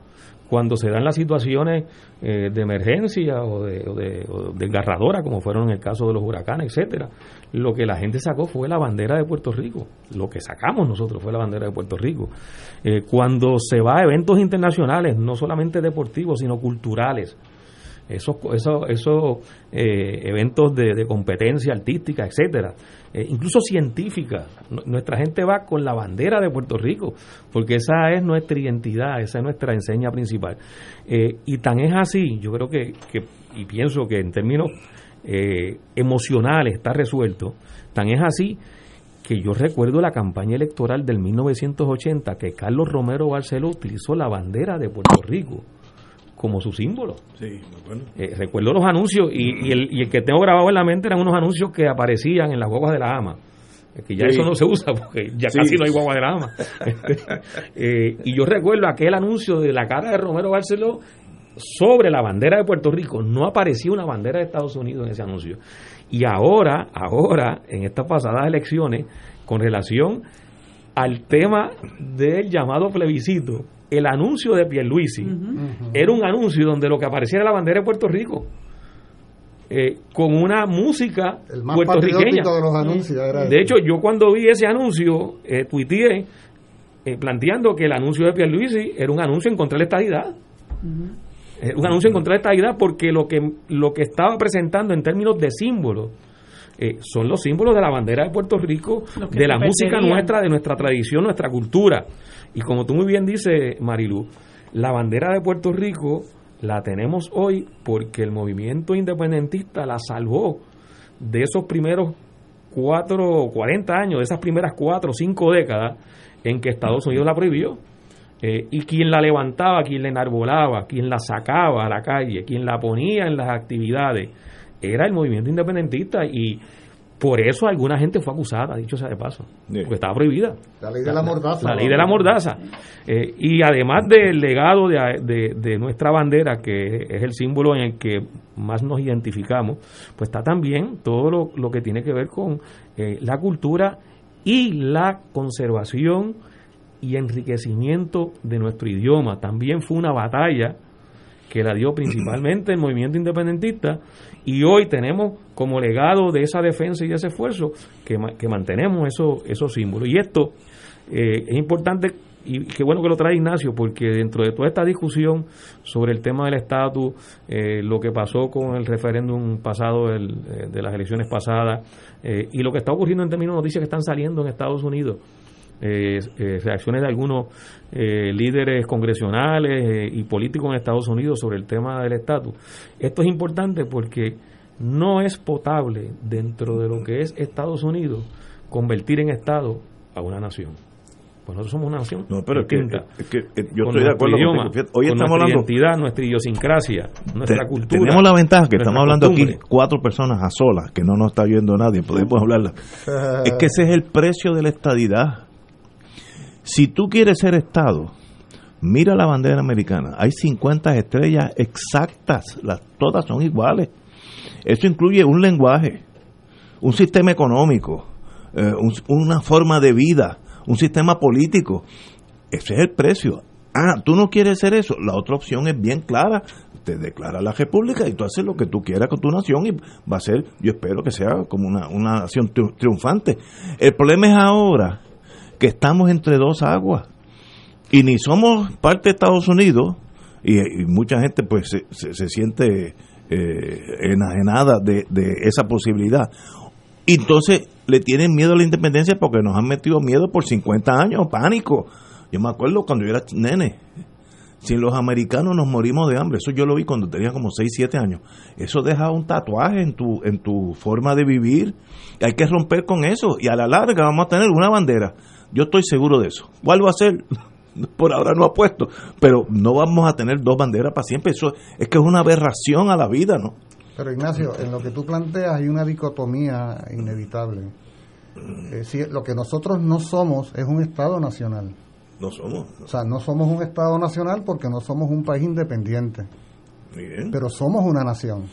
cuando se dan las situaciones eh, de emergencia o de, o desgarradora, como fueron en el caso de los huracanes, etcétera, lo que la gente sacó fue la bandera de Puerto Rico. Lo que sacamos nosotros fue la bandera de Puerto Rico. Eh, cuando se va a eventos internacionales, no solamente deportivos, sino culturales, esos, esos, esos eh, eventos de, competencia artística, etcétera, eh, incluso científica. Nuestra gente va con la bandera de Puerto Rico, porque esa es nuestra identidad, esa es nuestra enseña principal. Eh, y tan es así, yo creo que, que y pienso que en términos emocionales está resuelto, tan es así que yo recuerdo la campaña electoral del 1980 que Carlos Romero Barceló utilizó la bandera de Puerto Rico como su símbolo. Sí, eh, recuerdo los anuncios y, el, y el que tengo grabado en la mente eran unos anuncios que aparecían en las guaguas de la ama. Que ya eso no se usa porque ya casi no hay guagua de la ama. *laughs* Eh, y yo recuerdo aquel anuncio de la cara de Romero Barceló sobre la bandera de Puerto Rico. No aparecía una bandera de Estados Unidos en ese anuncio. Y ahora, ahora, en estas pasadas elecciones, con relación al tema del llamado plebiscito, el anuncio de Pierluisi era un anuncio donde lo que aparecía era la bandera de Puerto Rico. Eh, con una música puertorriqueña. De, hecho, yo cuando vi ese anuncio, eh, tuiteé eh, planteando que el anuncio de Pierluisi era un anuncio en contra de la estadidad. un anuncio en contra de la estadidad porque lo que, lo que estaba presentando en términos de símbolos eh, son los símbolos de la bandera de Puerto Rico, de la música nuestra, de nuestra tradición, nuestra cultura. Y como tú muy bien dices, Marilu, la bandera de Puerto Rico la tenemos hoy porque el movimiento independentista la salvó de esos primeros cuatro, 40 años, de esas primeras cuatro o cinco décadas en que Estados Unidos la prohibió. Eh, y quien la levantaba, quien la enarbolaba, quien la sacaba a la calle, quien la ponía en las actividades, era el movimiento independentista y por eso alguna gente fue acusada, dicho sea de paso, porque estaba prohibida. La ley de la mordaza. La, ley de la mordaza. Eh, y además del legado de, de, nuestra bandera, que es el símbolo en el que más nos identificamos, pues está también todo lo, lo que tiene que ver con eh, la cultura y la conservación y enriquecimiento de nuestro idioma. También fue una batalla que la dio principalmente el movimiento independentista y hoy tenemos como legado de esa defensa y de ese esfuerzo que, que mantenemos esos, esos símbolos. Y esto eh, es importante y qué bueno que lo trae Ignacio, porque dentro de toda esta discusión sobre el tema del estatus, eh, lo que pasó con el referéndum pasado eh, de las elecciones pasadas y lo que está ocurriendo en términos de noticias que están saliendo en Estados Unidos, eh, eh, reacciones de algunos eh, líderes congresionales y políticos en Estados Unidos sobre el tema del estatus. Esto es importante porque no es potable dentro de lo que es Estados Unidos convertir en Estado a una nación. Pues nosotros somos una nación. No, pero es que, yo estoy de acuerdo idioma, Hoy estamos nuestra identidad, nuestra idiosincrasia, nuestra cultura. Tenemos la ventaja que estamos hablando aquí cuatro personas a solas, que no nos está viendo nadie, podemos hablarla. *laughs* es que ese es el precio de la estadidad. Si tú quieres ser Estado, mira la bandera americana. Hay 50 estrellas exactas, las, todas son iguales. Eso incluye un lenguaje, un sistema económico, eh, una forma de vida, un sistema político. Ese es el precio. Ah, tú no quieres ser eso. La otra opción es bien clara. Te declara la república y tú haces lo que tú quieras con tu nación y va a ser, yo espero que sea como una, una nación triunfante. El problema es ahora que estamos entre dos aguas y ni somos parte de Estados Unidos y, mucha gente pues se, se, siente eh, enajenada de, esa posibilidad. Entonces le tienen miedo a la independencia porque nos han metido miedo por 50 años, pánico. Yo me acuerdo cuando yo era nene, Si los americanos nos morimos de hambre, eso yo lo vi cuando tenía como 6, 7 años, eso deja un tatuaje en tu, en tu forma de vivir. Hay que romper con eso y a la larga vamos a tener una bandera. Yo estoy seguro de eso. ¿Cuál va a ser? *laughs* Por ahora no apuesto, pero no vamos a tener dos banderas para siempre. Eso es que es una aberración a la vida, ¿no? Pero Ignacio, en lo que tú planteas hay una dicotomía inevitable. Es decir, lo que nosotros no somos es un Estado nacional. No somos. O sea, no somos un Estado nacional porque no somos un país independiente. Bien. Pero somos una nación.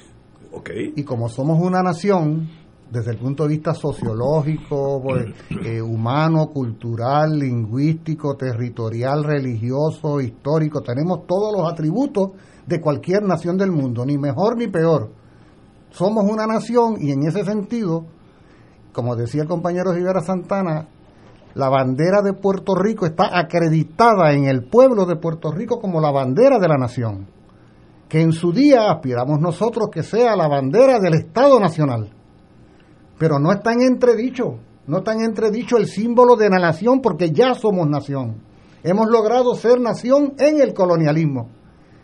Ok. Y como somos una nación, desde el punto de vista sociológico, pues, eh, humano, cultural, lingüístico, territorial, religioso, histórico, tenemos todos los atributos de cualquier nación del mundo, ni mejor ni peor. Somos una nación y en ese sentido, como decía el compañero Rivera Santana, la bandera de Puerto Rico está acreditada en el pueblo de Puerto Rico como la bandera de la nación, que en su día aspiramos nosotros que sea la bandera del Estado Nacional. Pero no está en entredicho, no está en entredicho el símbolo de la nación porque ya somos nación. Hemos logrado ser nación en el colonialismo.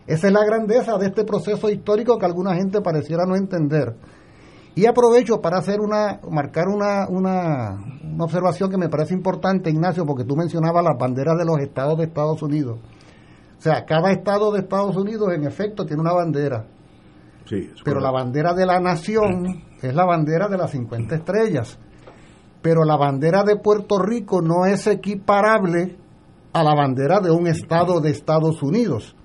Esa es la grandeza de este proceso histórico que alguna gente pareciera no entender. Y aprovecho para hacer una, marcar una, una, una observación que me parece importante, Ignacio, porque tú mencionabas las banderas de los estados de Estados Unidos. O sea, cada estado de Estados Unidos en efecto tiene una bandera. Sí, Pero la bandera de la nación es la bandera de las 50 estrellas. Pero la bandera de Puerto Rico no es equiparable a la bandera de un estado de Estados Unidos.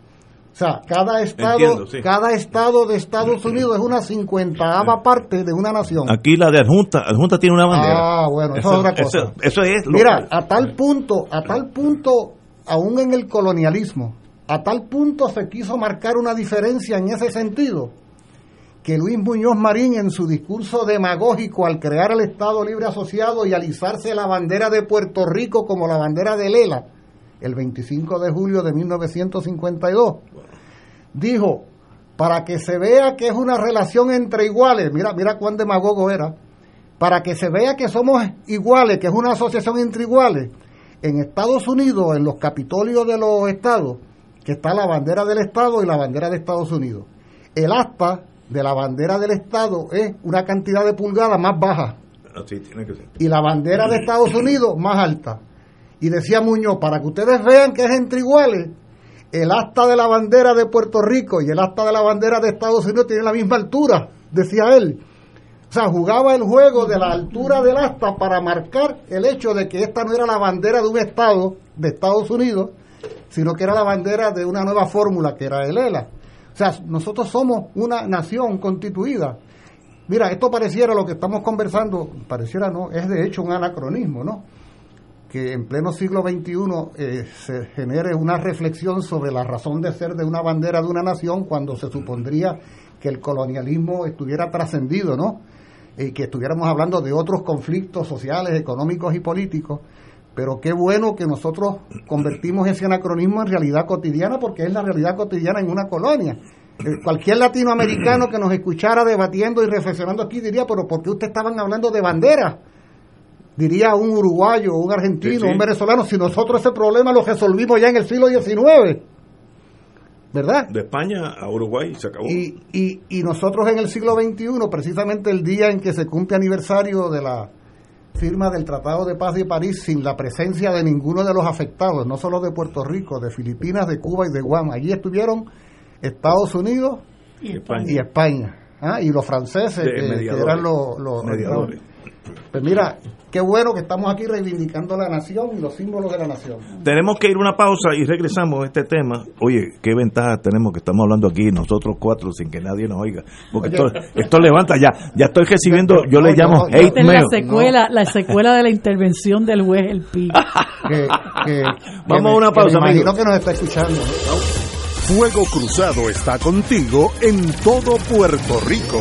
O sea, cada estado, Entiendo, sí. cada estado de Estados Unidos es una cincuentava parte de una nación. Aquí la de adjunta, adjunta tiene una bandera. Ah, bueno, eso, es otra cosa. Eso, eso es lo- Mira, a tal punto, a tal punto, aún en el colonialismo, a tal punto se quiso marcar una diferencia en ese sentido, que Luis Muñoz Marín en su discurso demagógico al crear el Estado Libre Asociado y alisarse la bandera de Puerto Rico como la bandera de Lela, el 25 de julio de 1952, dijo, para que se vea que es una relación entre iguales, mira, mira cuán demagogo era, para que se vea que somos iguales, que es una asociación entre iguales, en Estados Unidos, en los capitolios de los estados, que está la bandera del estado y la bandera de Estados Unidos. El asta de la bandera del estado es una cantidad de pulgadas más baja tiene que ser. y la bandera de Estados Unidos más alta. Y decía Muñoz, para que ustedes vean que es entre iguales, el asta de la bandera de Puerto Rico y el asta de la bandera de Estados Unidos tienen la misma altura, decía él. O sea, jugaba el juego de la altura del asta para marcar el hecho de que esta no era la bandera de un estado de Estados Unidos, sino que era la bandera de una nueva fórmula que era el ELA. O sea, nosotros somos una nación constituida. Mira, esto pareciera lo que estamos conversando, pareciera no, es de hecho un anacronismo, ¿no? Que en pleno siglo XXI eh, se genere una reflexión sobre la razón de ser de una bandera de una nación cuando se supondría que el colonialismo estuviera trascendido, ¿no? Y que estuviéramos hablando de otros conflictos sociales, económicos y políticos. Pero qué bueno que nosotros convertimos ese anacronismo en realidad cotidiana porque es la realidad cotidiana en una colonia. Eh, Cualquier latinoamericano que nos escuchara debatiendo y reflexionando aquí diría, pero ¿por qué ustedes estaban hablando de banderas? Diría un uruguayo, un argentino, Sí, sí. un venezolano, si nosotros ese problema lo resolvimos ya en el siglo XIX. ¿Verdad? De España a Uruguay se acabó. Y, y, y nosotros en el siglo XXI, precisamente el día en que se cumple aniversario de la firma del Tratado de Paz de París, sin la presencia de ninguno de los afectados, no solo de Puerto Rico, de Filipinas, de Cuba y de Guam. Allí estuvieron Estados Unidos Y España. y España. ¿ah? Y los franceses, que, eran los... los- Mediadores. Pues mira, qué bueno que estamos aquí reivindicando la nación y los símbolos de la nación. Tenemos que ir a una pausa y regresamos a este tema. Oye, qué ventaja tenemos que estamos hablando aquí nosotros cuatro sin que nadie nos oiga. Porque Oye. esto, esto levanta ya. Ya estoy recibiendo, yo le llamo hate Esta es la secuela, la secuela de la intervención del juez El Pi. *laughs* Que- que- Vamos que a una me- pausa, me imagino que nos está escuchando. Fuego Cruzado está contigo en todo Puerto Rico.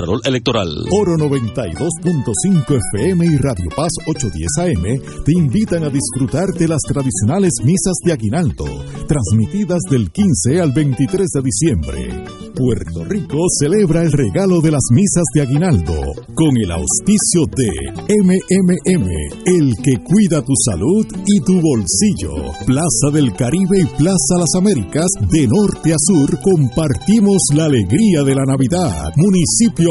Contralor Electoral. Oro 92.5 FM y Radio Paz 810 AM te invitan a disfrutar de las tradicionales misas de Aguinaldo, transmitidas del 15 al 23 de diciembre. Puerto Rico celebra el regalo de las misas de Aguinaldo con el auspicio de MMM, el que cuida tu salud y tu bolsillo. Plaza del Caribe y Plaza Las Américas, de norte a sur, compartimos la alegría de la Navidad. Municipio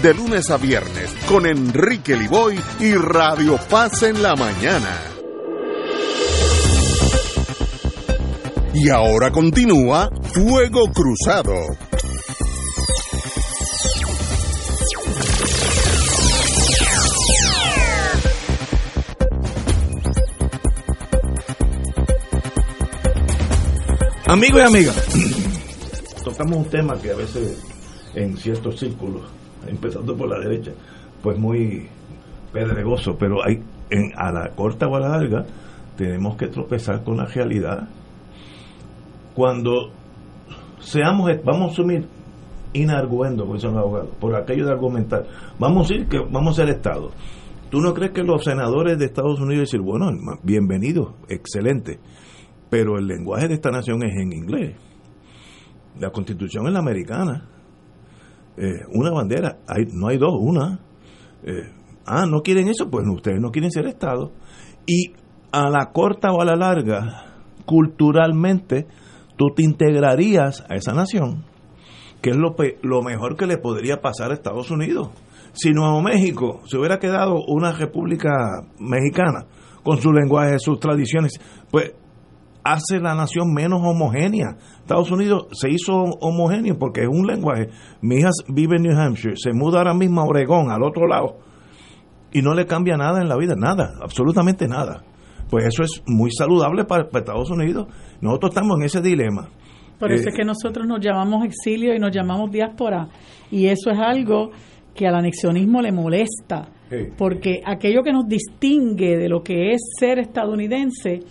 de lunes a viernes con Enrique Liboy y Radio Paz en la mañana. Y ahora continúa Fuego Cruzado. Amigos y amigas, tocamos un tema que a veces en ciertos círculos, *laughs* empezando por la derecha, pues muy pedregoso, pero hay en, a la corta o a la larga tenemos que tropezar con la realidad. Cuando seamos, vamos a asumir inarguendo, como dicen los abogados, por aquello de argumentar, vamos a decir que vamos a ser Estado. ¿Tú no crees que los senadores de Estados Unidos dicen, bueno, bienvenido, excelente, pero el lenguaje de esta nación es en inglés? La constitución es la americana. Eh, una bandera, no hay dos, una. Eh, ah, no quieren eso, pues ustedes no quieren ser Estado. Y a la corta o a la larga, culturalmente, tú te integrarías a esa nación, que es lo, lo mejor que le podría pasar a Estados Unidos. Si Nuevo México se hubiera quedado una república mexicana, con su lenguaje, sus tradiciones, pues hace la nación menos homogénea. Estados Unidos se hizo homogéneo porque es un lenguaje. Mi hija vive en New Hampshire, se muda ahora mismo a Oregón, al otro lado, y no le cambia nada en la vida, nada, absolutamente nada. Pues eso es muy saludable para, Estados Unidos. Nosotros estamos en ese dilema. Por eso eh, es que nosotros nos llamamos exilio y nos llamamos diáspora. Y eso es algo que al anexionismo le molesta. Porque aquello que nos distingue de lo que es ser estadounidense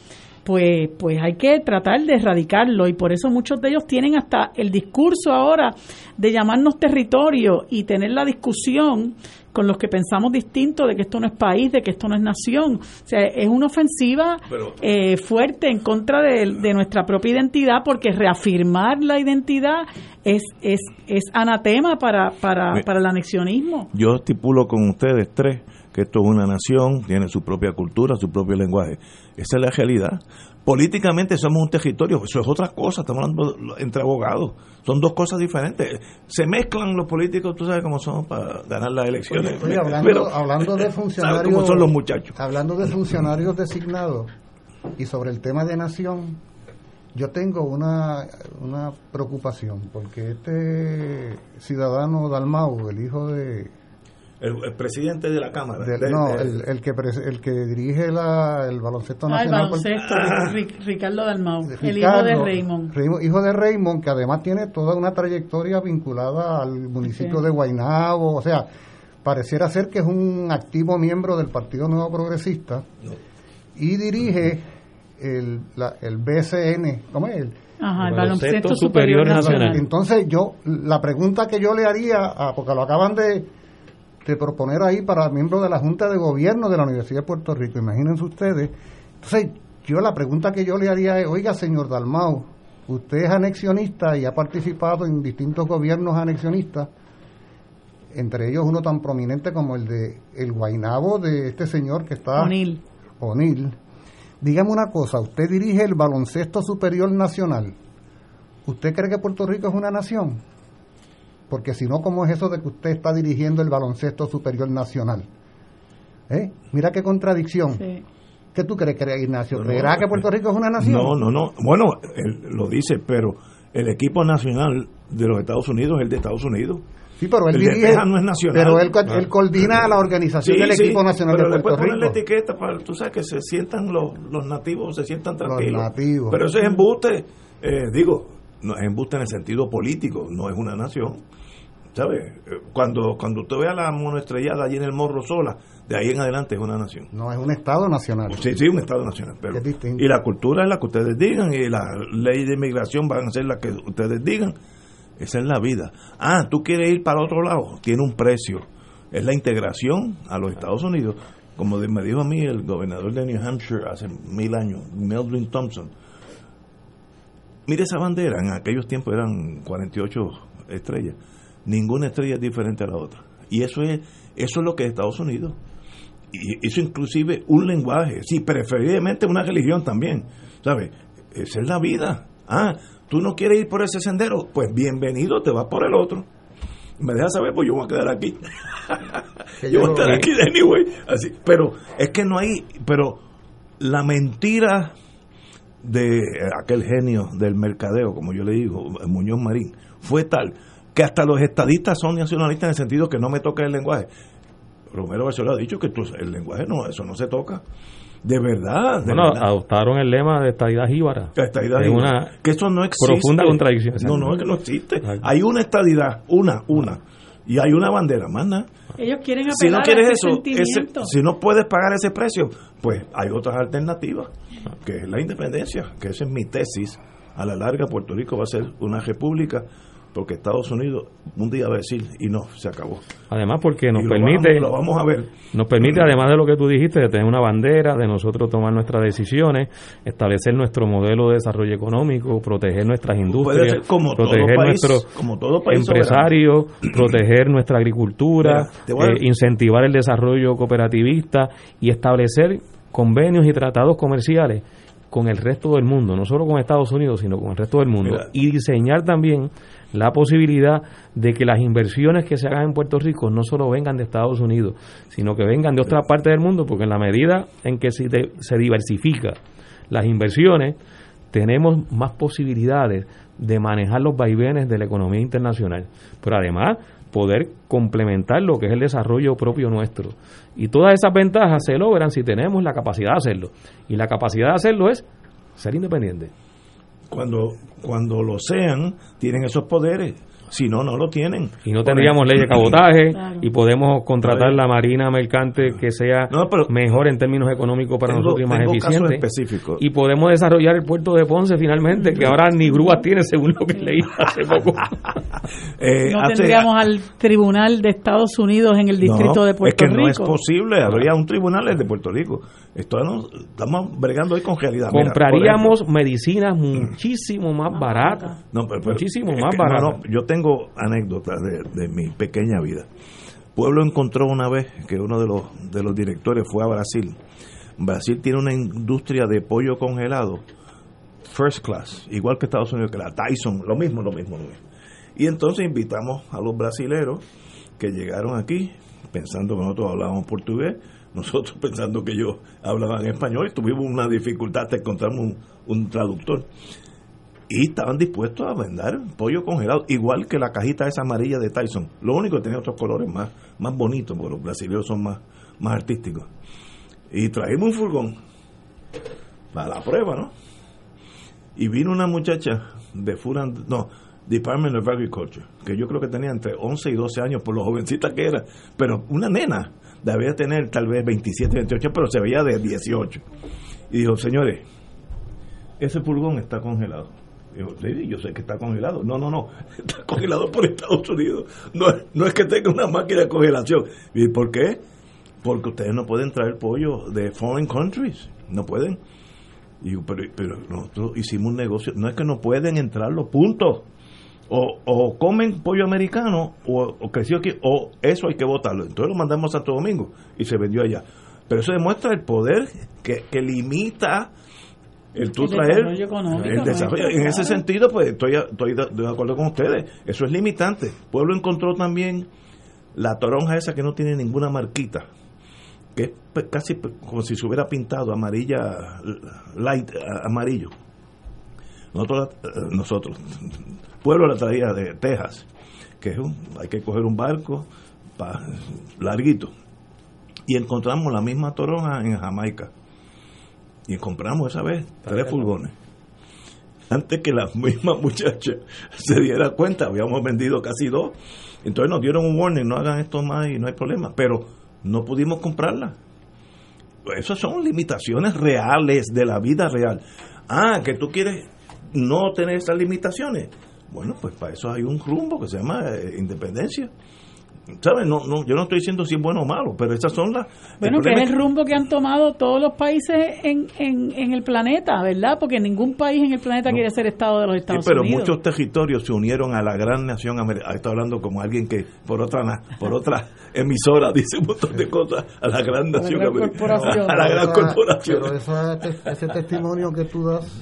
pues, pues hay que tratar de erradicarlo y por eso muchos de ellos tienen hasta el discurso ahora de llamarnos territorio y tener la discusión con los que pensamos distinto de que esto no es país, de que esto no es nación. O sea, es una ofensiva eh, fuerte en contra de, nuestra propia identidad porque reafirmar la identidad es, es, es anatema para, para, para el anexionismo. Yo estipulo con ustedes tres que esto es una nación, tiene su propia cultura, su propio lenguaje. Esa es la realidad. Políticamente somos un territorio, eso es otra cosa, estamos hablando entre abogados, son dos cosas diferentes. Se mezclan los políticos, tú sabes cómo son para ganar las elecciones. hablando, de funcionarios, son los muchachos. Hablando de funcionarios designados y sobre el tema de nación, yo tengo una, una preocupación, porque este ciudadano Dalmau, el hijo de el, presidente de la Cámara. no, el, el, que el que dirige el baloncesto ah, nacional. El baloncesto, ah. Ricardo Dalmau, el hijo de Raymond. Hijo de Raymond, que además tiene toda una trayectoria vinculada al municipio de Guaynabo, o sea, pareciera ser que es un activo miembro del Partido Nuevo Progresista y dirige el, la, el BCN, ¿cómo es? Ajá, el baloncesto superior nacional. Entonces yo, la pregunta que yo le haría, porque lo acaban de, de proponer ahí para miembros de la Junta de Gobierno de la Universidad de Puerto Rico, imagínense ustedes. Entonces yo la pregunta que yo le haría es, oiga señor Dalmau, usted es anexionista y ha participado en distintos gobiernos anexionistas, entre ellos uno tan prominente como el de el Guainabo de este señor que está... O'Neill. O'Neill. Dígame una cosa, usted dirige el baloncesto superior nacional. ¿Usted cree que Puerto Rico es una nación? Porque si no, ¿cómo es eso de que usted está dirigiendo el baloncesto superior nacional? ¿Eh? Mira qué contradicción. ¿Qué tú crees, Ignacio? ¿Creerá que Puerto Rico es una nación? No, no, no. Bueno, él lo dice, pero el equipo nacional de los Estados Unidos es el de Estados Unidos. Sí, pero él el dirige, no es nacional. Pero él, él coordina la organización Sí, del sí, equipo nacional pero de después Puerto poner la Rico. etiqueta para, tú sabes, que se sientan los, los nativos, se sientan tranquilos. nativos. Pero eso es embuste, eh, digo, no es embuste en el sentido político, no es una nación. ¿Sabes? Eh, Cuando, cuando usted vea la monoestrellada allí en el Morro sola, de ahí en adelante es una nación. No, es un Estado nacional. Sí, sí, un Estado nacional. Pero, Es distinto. y la cultura es la que ustedes digan, y la ley de inmigración van a ser la que ustedes digan. Esa es la vida. Ah, tú quieres ir para otro lado, tiene un precio. Es la integración a los Estados Unidos. Como me dijo a mí el gobernador de New Hampshire hace mil años, Melvin Thompson. Mire esa bandera, en aquellos tiempos eran 48 estrellas. Ninguna estrella es diferente a la otra. Y eso es, eso es lo que es Estados Unidos. Y eso inclusive un lenguaje, sí, preferiblemente una religión también. ¿Sabes? Esa es la vida. Ah, tú no quieres ir por ese sendero, pues bienvenido, te vas por el otro. Me dejas saber, pues yo voy a quedar aquí. Yo yo voy a estar aquí de anyway. Así, pero es que no hay, pero la mentira de aquel genio del mercadeo, como yo le digo, Muñoz Marín, fue tal que hasta los estadistas son nacionalistas en el sentido que no me toca el lenguaje. Romero Barceló ha dicho que tú- el lenguaje no, eso no se toca. De verdad, de Bueno, verdad. adoptaron el lema de estadidad jíbara. Estadidad Es jíbara. una que eso no existe. profunda contradicción. No, no, es que no existe. Hay una estadidad, una, una. Y hay una bandera, más nada. Ellos quieren apelar Si no quieres a ese eso, ese- si no puedes pagar ese precio, pues hay otras alternativas, que es la independencia, que esa es mi tesis. A la larga, Puerto Rico va a ser una república, porque Estados Unidos un día va a decir, y no, se acabó. Además, porque nos lo permite, vamos- lo vamos a ver. nos permite, además de lo que tú dijiste, de tener una bandera, de nosotros tomar nuestras decisiones, establecer nuestro modelo de desarrollo económico, proteger nuestras industrias, como proteger nuestros empresarios, proteger nuestra agricultura, Mira, a- eh, incentivar el desarrollo cooperativista y establecer convenios y tratados comerciales con el resto del mundo, no solo con Estados Unidos, sino con el resto del mundo, Mira. y diseñar también la posibilidad de que las inversiones que se hagan en Puerto Rico no solo vengan de Estados Unidos, sino que vengan de otras partes del mundo, porque en la medida en que se, de- se diversifica las inversiones, tenemos más posibilidades de manejar los vaivenes de la economía internacional, pero además poder complementar lo que es el desarrollo propio nuestro. Y todas esas ventajas se logran si tenemos la capacidad de hacerlo. Y la capacidad de hacerlo es ser independiente. Cuando, cuando lo sean, tienen esos poderes. Si no, no lo tienen. Y no tendríamos ley de cabotaje *clears throat* Claro. y podemos contratar la marina mercante que sea mejor en términos económicos para Tengo- nosotros y más tengo eficiente. específicos. Y podemos desarrollar el puerto de Ponce finalmente, que ahora ni grúas tiene según lo que leí hace poco. *laughs* Eh, no hace- tendríamos al tribunal de Estados Unidos en el distrito No, de Puerto es que Rico. no es posible, habría un tribunal de Puerto Rico. Esto no- estamos bregando hoy con realidad. Mira, Compraríamos medicinas muchísimo más baratas. No, pero- pero- muchísimo más no, baratas. no, yo tengo anécdotas de, de mi pequeña vida. Pueblo encontró una vez que uno de los, de los directores fue a Brasil. Brasil tiene una industria de pollo congelado, first class, igual que Estados Unidos, que la Tyson, lo mismo, lo mismo, lo mismo. Y entonces invitamos a los brasileros que llegaron aquí pensando que nosotros hablábamos portugués, nosotros *laughs* pensando que ellos hablaban español, tuvimos una dificultad hasta encontramos un, traductor y estaban dispuestos a vender pollo congelado, igual que la cajita esa amarilla de Tyson. Lo único que tenía otros colores más, más bonitos, porque los brasileños son más, más artísticos. Y trajimos un furgón para la prueba, ¿no? Y vino una muchacha de and- no, Department of Agriculture, que yo creo que tenía entre 11 y 12 años por lo jovencita que era, pero una nena, debía tener tal vez 27, 28, pero se veía de 18. Y dijo, señores, ese furgón está congelado. Digo, sí, yo sé que está congelado. No, no, no, *laughs* está congelado por Estados Unidos. No, no es que tenga una máquina de congelación. ¿Y por qué? Porque ustedes no pueden traer pollo de foreign countries. No pueden. Digo, pero, pero nosotros hicimos un negocio. No es que no pueden entrar los puntos. O, o comen pollo americano o, o creció aquí, o eso hay que votarlo. Entonces lo mandamos a Santo Domingo y se vendió allá. Pero eso demuestra el poder que, que limita el tú El traer desarrollo el desarrollo. En ese sentido, pues estoy, estoy de acuerdo con ustedes. Eso es limitante. Pueblo encontró también la toronja esa que no tiene ninguna marquita, que es pues, casi pues, como si se hubiera pintado amarilla, light, amarillo. Nosotros, eh, nosotros, Pueblo la traía de Texas, que es un, hay que coger un barco pa- larguito. Y encontramos la misma toronja en Jamaica. Y compramos esa vez tres furgones. Antes que la misma *laughs* muchacha se diera cuenta, habíamos vendido casi dos. Entonces nos dieron un warning, no hagan esto más y no hay problema. Pero no pudimos comprarla. Esas son limitaciones reales de la vida real. Ah, que tú quieres no tener esas limitaciones. Bueno, pues para eso hay un rumbo que se llama eh, independencia. ¿Sabes? No, no, yo no estoy diciendo si es bueno o malo, pero esas son las... Bueno, el que es el rumbo que han tomado todos los países en, en, en el planeta, ¿verdad? Porque ningún país en el planeta quiere ser Estado de los Sí, Estados pero Unidos. muchos territorios se unieron a la gran nación americana. Está hablando como alguien que por otra na- por otra *laughs* emisora dice un montón de cosas a la gran la nación gran americana. corporación. A la gran Esa- corporación. Pero esa- ese testimonio que tú das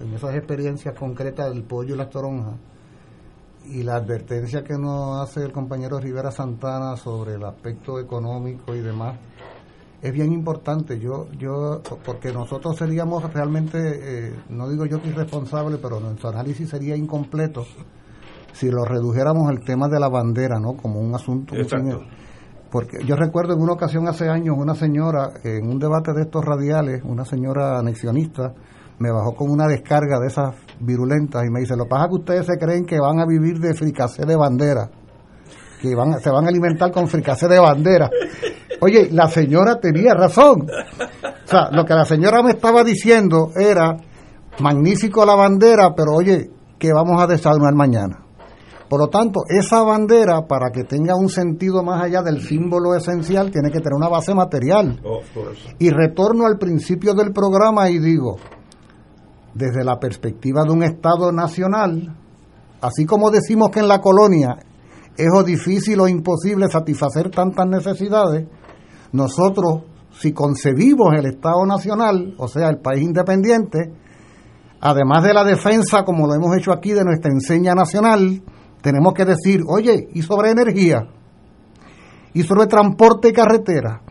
en esas experiencias concretas del pollo y las toronjas y la advertencia que nos hace el compañero Rivera Santana sobre el aspecto económico y demás es bien importante. Yo yo porque nosotros seríamos realmente eh, no digo yo que irresponsable pero nuestro análisis sería incompleto si lo redujéramos al tema de la bandera no como un asunto Exacto. porque yo recuerdo en una ocasión hace años una señora en un debate de estos radiales, una señora anexionista, me bajó con una descarga de esas virulentas y me dice, lo que pasa es que ustedes se creen que van a vivir de fricacé de bandera, que van, se van a alimentar con fricacé de bandera. Oye, la señora tenía razón. O sea, lo que la señora me estaba diciendo era, magnífico la bandera, pero oye, que vamos a desayunar mañana. Por lo tanto, esa bandera, para que tenga un sentido más allá del símbolo esencial, tiene que tener una base material. Y retorno al principio del programa y digo, desde la perspectiva de un Estado nacional, así como decimos que en la colonia es difícil o imposible satisfacer tantas necesidades, nosotros, si concebimos el Estado nacional, o sea, el país independiente, además de la defensa, como lo hemos hecho aquí, de nuestra enseña nacional, tenemos que decir, oye, y sobre energía, y sobre transporte y carretera,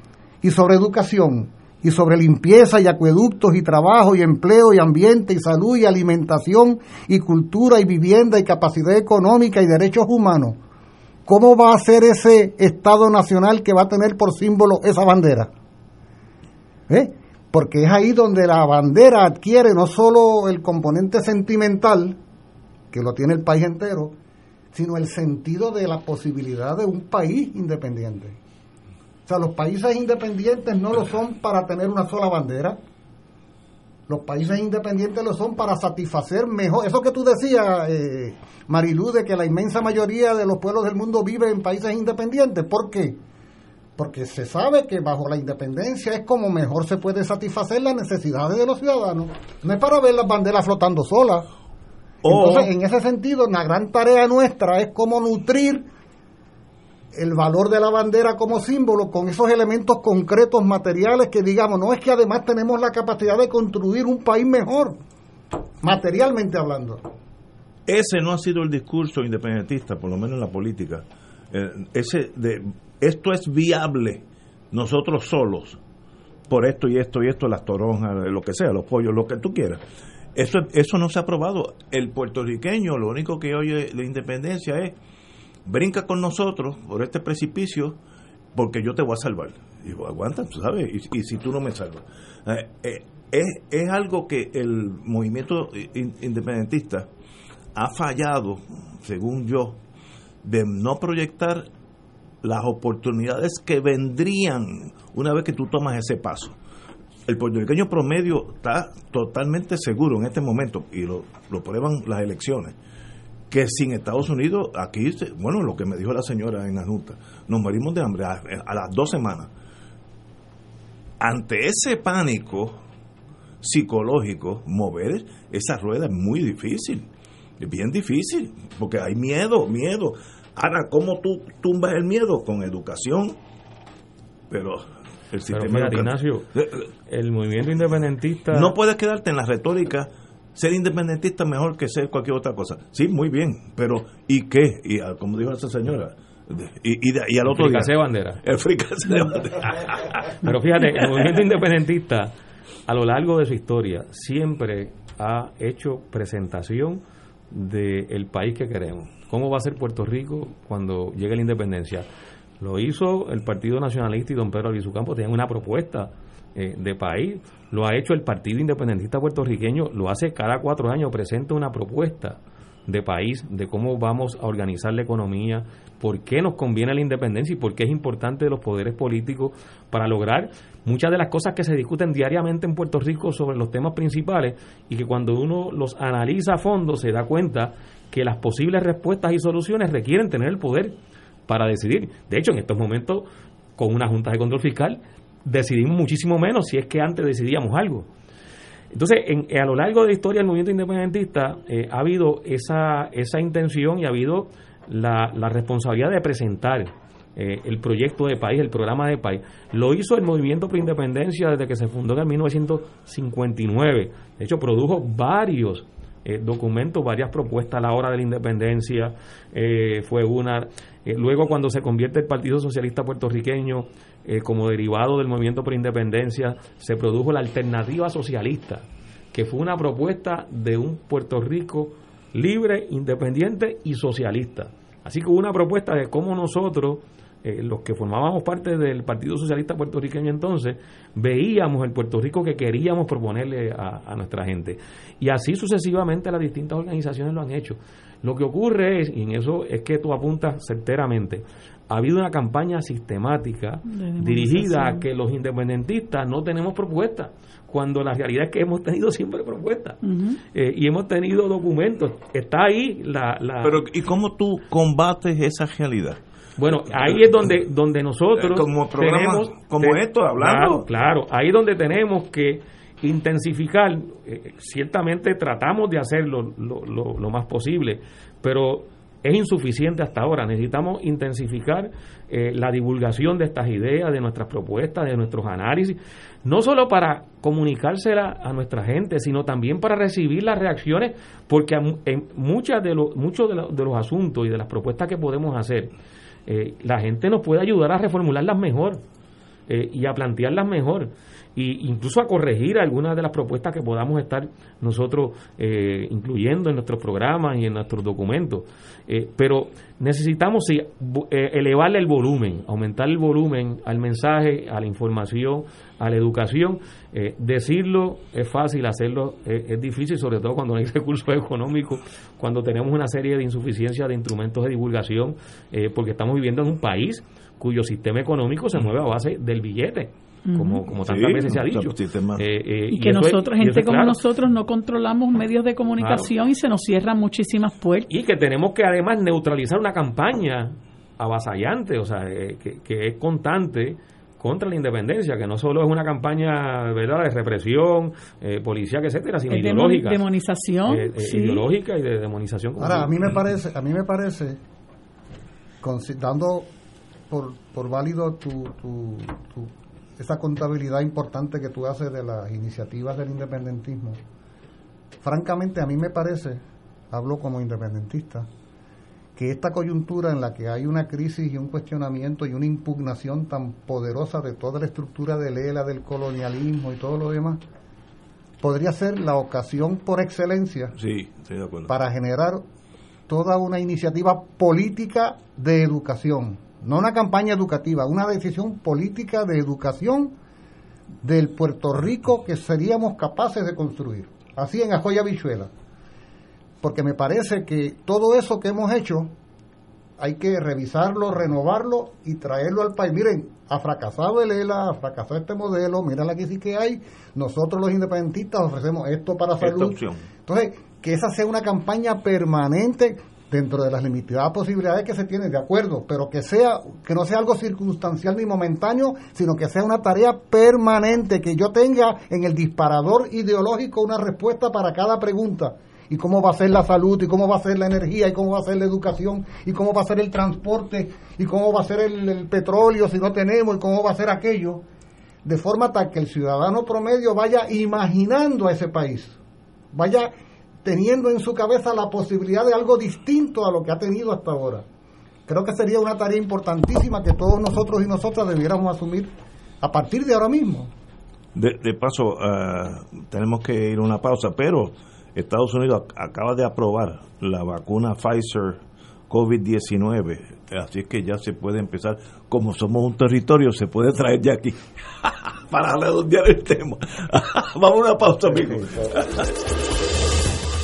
y sobre educación, y sobre limpieza y acueductos y trabajo y empleo y ambiente y salud y alimentación y cultura y vivienda y capacidad económica y derechos humanos. ¿Cómo va a ser ese Estado nacional que va a tener por símbolo esa bandera? ¿Eh? Porque es ahí donde la bandera adquiere no solo el componente sentimental, que lo tiene el país entero, sino el sentido de la posibilidad de un país independiente. O sea, los países independientes no lo son para tener una sola bandera. Los países independientes lo son para satisfacer mejor. Eso que tú decías, eh, Marilú, de que la inmensa mayoría de los pueblos del mundo vive en países independientes. ¿Por qué? Porque se sabe que bajo la independencia es como mejor se puede satisfacer las necesidades de los ciudadanos. No es para ver las banderas flotando solas. Entonces, en ese sentido, la gran tarea nuestra es cómo nutrir el valor de la bandera como símbolo con esos elementos concretos, materiales, que digamos, no es que además tenemos la capacidad de construir un país mejor, materialmente hablando. Ese no ha sido el discurso independentista, por lo menos en la política. Eh, ese de esto es viable nosotros solos por esto y esto y esto, las toronjas, lo que sea, los pollos, lo que tú quieras. Eso, eso no se ha aprobado. El puertorriqueño lo único que oye la independencia es brinca con nosotros por este precipicio porque yo te voy a salvar. Digo, aguanta, tú sabes, y, si tú no me salvas. Eh, eh, es, es algo que el movimiento in- independentista ha fallado, según yo, de no proyectar las oportunidades que vendrían una vez que tú tomas ese paso. el puertorriqueño promedio está totalmente seguro en este momento, y lo, lo prueban las elecciones, que sin Estados Unidos, aquí, bueno, lo que me dijo la señora en la Junta, nos morimos de hambre a, a las dos semanas. Ante ese pánico psicológico, mover esa rueda es muy difícil, es bien difícil, porque hay miedo, miedo. Ahora, ¿cómo tú tumbas el miedo? Con educación, pero el sistema Pero fíjate, Ignacio, el movimiento independentista... No puedes quedarte en la retórica, ser independentista mejor que ser cualquier otra cosa. Sí, muy bien, pero ¿y qué? Y como dijo esa señora, y, y, de- y al otro día... Fricasé bandera. *laughs* El de *laughs* bandera. Pero fíjate, el movimiento independentista a lo largo de su historia siempre ha hecho presentación del país que queremos. ¿Cómo va a ser Puerto Rico cuando llegue la independencia? Lo hizo el Partido Nacionalista y don Pedro Albizu Campos, tenían una propuesta eh, de país. Lo ha hecho el Partido Independentista Puertorriqueño, lo hace cada cuatro años, presenta una propuesta de país, de cómo vamos a organizar la economía, por qué nos conviene la independencia y por qué es importante los poderes políticos para lograr muchas de las cosas que se discuten diariamente en Puerto Rico sobre los temas principales y que cuando uno los analiza a fondo se da cuenta que las posibles respuestas y soluciones requieren tener el poder para decidir. De hecho, en estos momentos, con una Junta de Control Fiscal, decidimos muchísimo menos si es que antes decidíamos algo. Entonces, en- a lo largo de la historia del movimiento independentista eh, ha habido esa, esa intención y ha habido la, la responsabilidad de presentar eh, el proyecto de país, el programa de país. Lo hizo el movimiento por independencia desde que se fundó en el 1959. De hecho, produjo varios eh, documentos, varias propuestas a la hora de la independencia. eh, fue una. eh, luego, cuando se convierte el Partido Socialista Puertorriqueño eh, como derivado del movimiento por independencia, se produjo la alternativa socialista, que fue una propuesta de un Puerto Rico libre, independiente y socialista. Así que hubo una propuesta de cómo nosotros, eh, los que formábamos parte del Partido Socialista Puertorriqueño entonces, veíamos el Puerto Rico que queríamos proponerle a, a nuestra gente. Y así sucesivamente las distintas organizaciones lo han hecho. Lo que ocurre es, y en eso es que tú apuntas certeramente, ha habido una campaña sistemática dirigida a que los independentistas no tenemos propuestas, cuando la realidad es que hemos tenido siempre propuestas eh, y hemos tenido documentos. Está ahí la... la- Pero, ¿y cómo tú combates esa realidad? bueno, ahí es donde, donde nosotros Eh, como programa tenemos... como esto, hablando. Claro, claro, ahí es donde tenemos que intensificar, eh, ciertamente tratamos de hacerlo lo, lo- lo más posible, pero es insuficiente hasta ahora. Necesitamos intensificar eh, la divulgación de estas ideas, de nuestras propuestas, de nuestros análisis, no solo para comunicársela a nuestra gente, sino también para recibir las reacciones, porque en muchas de los, muchos de, los- de los asuntos y de las propuestas que podemos hacer, eh, la gente nos puede ayudar a reformularlas mejor eh, y a plantearlas mejor y incluso a corregir algunas de las propuestas que podamos estar nosotros eh, incluyendo en nuestros programas y en nuestros documentos. Eh, pero necesitamos sí, eh, elevarle el volumen, aumentar el volumen al mensaje, a la información, a la educación. Eh, decirlo es fácil, hacerlo es, es difícil, sobre todo cuando no hay *laughs* recursos económicos, cuando tenemos una serie de insuficiencias de instrumentos de divulgación, porque estamos viviendo en un país cuyo sistema económico se mueve a base del billete, como, como tantas Sí, veces se ha dicho. Eh, eh, Y que nosotros, gente es como claro. nosotros, no controlamos medios de comunicación y se nos cierran muchísimas puertas. Y que tenemos que además neutralizar una campaña avasallante, o sea, eh, que, que es constante contra la independencia, que no solo es una campaña verdad de represión, eh, policíaca, etcétera, sino Es ideológica. demonización, Eh, eh, sí. Ideológica y de demonización. Ahora, a mí me parece, a mí me parece, dando por, por válido tu, tu, tu- esa contabilidad importante que tú haces de las iniciativas del independentismo, francamente a mí me parece, hablo como independentista, que esta coyuntura en la que hay una crisis y un cuestionamiento y una impugnación tan poderosa de toda la estructura del ELA, del colonialismo y todo lo demás, podría ser la ocasión por excelencia Sí, estoy de acuerdo. para generar toda una iniciativa política de educación, no una campaña educativa, una decisión política de educación del Puerto Rico que seríamos capaces de construir, así en Ajoya Bichuela. Porque me parece que todo eso que hemos hecho hay que revisarlo, renovarlo y traerlo al país. Miren, ha fracasado el ELA, ha fracasado este modelo, miren aquí sí que hay. Nosotros los independentistas ofrecemos esto para salud. Entonces, que esa sea una campaña permanente dentro de las limitadas posibilidades que se tienen, de acuerdo, pero que sea que no sea algo circunstancial ni momentáneo, sino que sea una tarea permanente, que yo tenga en el disparador ideológico una respuesta para cada pregunta. Y cómo va a ser la salud, y cómo va a ser la energía, y cómo va a ser la educación, y cómo va a ser el transporte, y cómo va a ser el, petróleo si no tenemos, y cómo va a ser aquello, de forma tal que el ciudadano promedio vaya imaginando a ese país, vaya teniendo en su cabeza la posibilidad de algo distinto a lo que ha tenido hasta ahora. Creo que sería una tarea importantísima que todos nosotros y nosotras debiéramos asumir a partir de ahora mismo. De, de paso, uh, tenemos que ir a una pausa, pero Estados Unidos acaba de aprobar la vacuna Pfizer COVID-19, así que ya se puede empezar, como somos un territorio, se puede traer ya aquí, *laughs* para redondear el tema. *laughs* Vamos a una pausa, amigos. *laughs*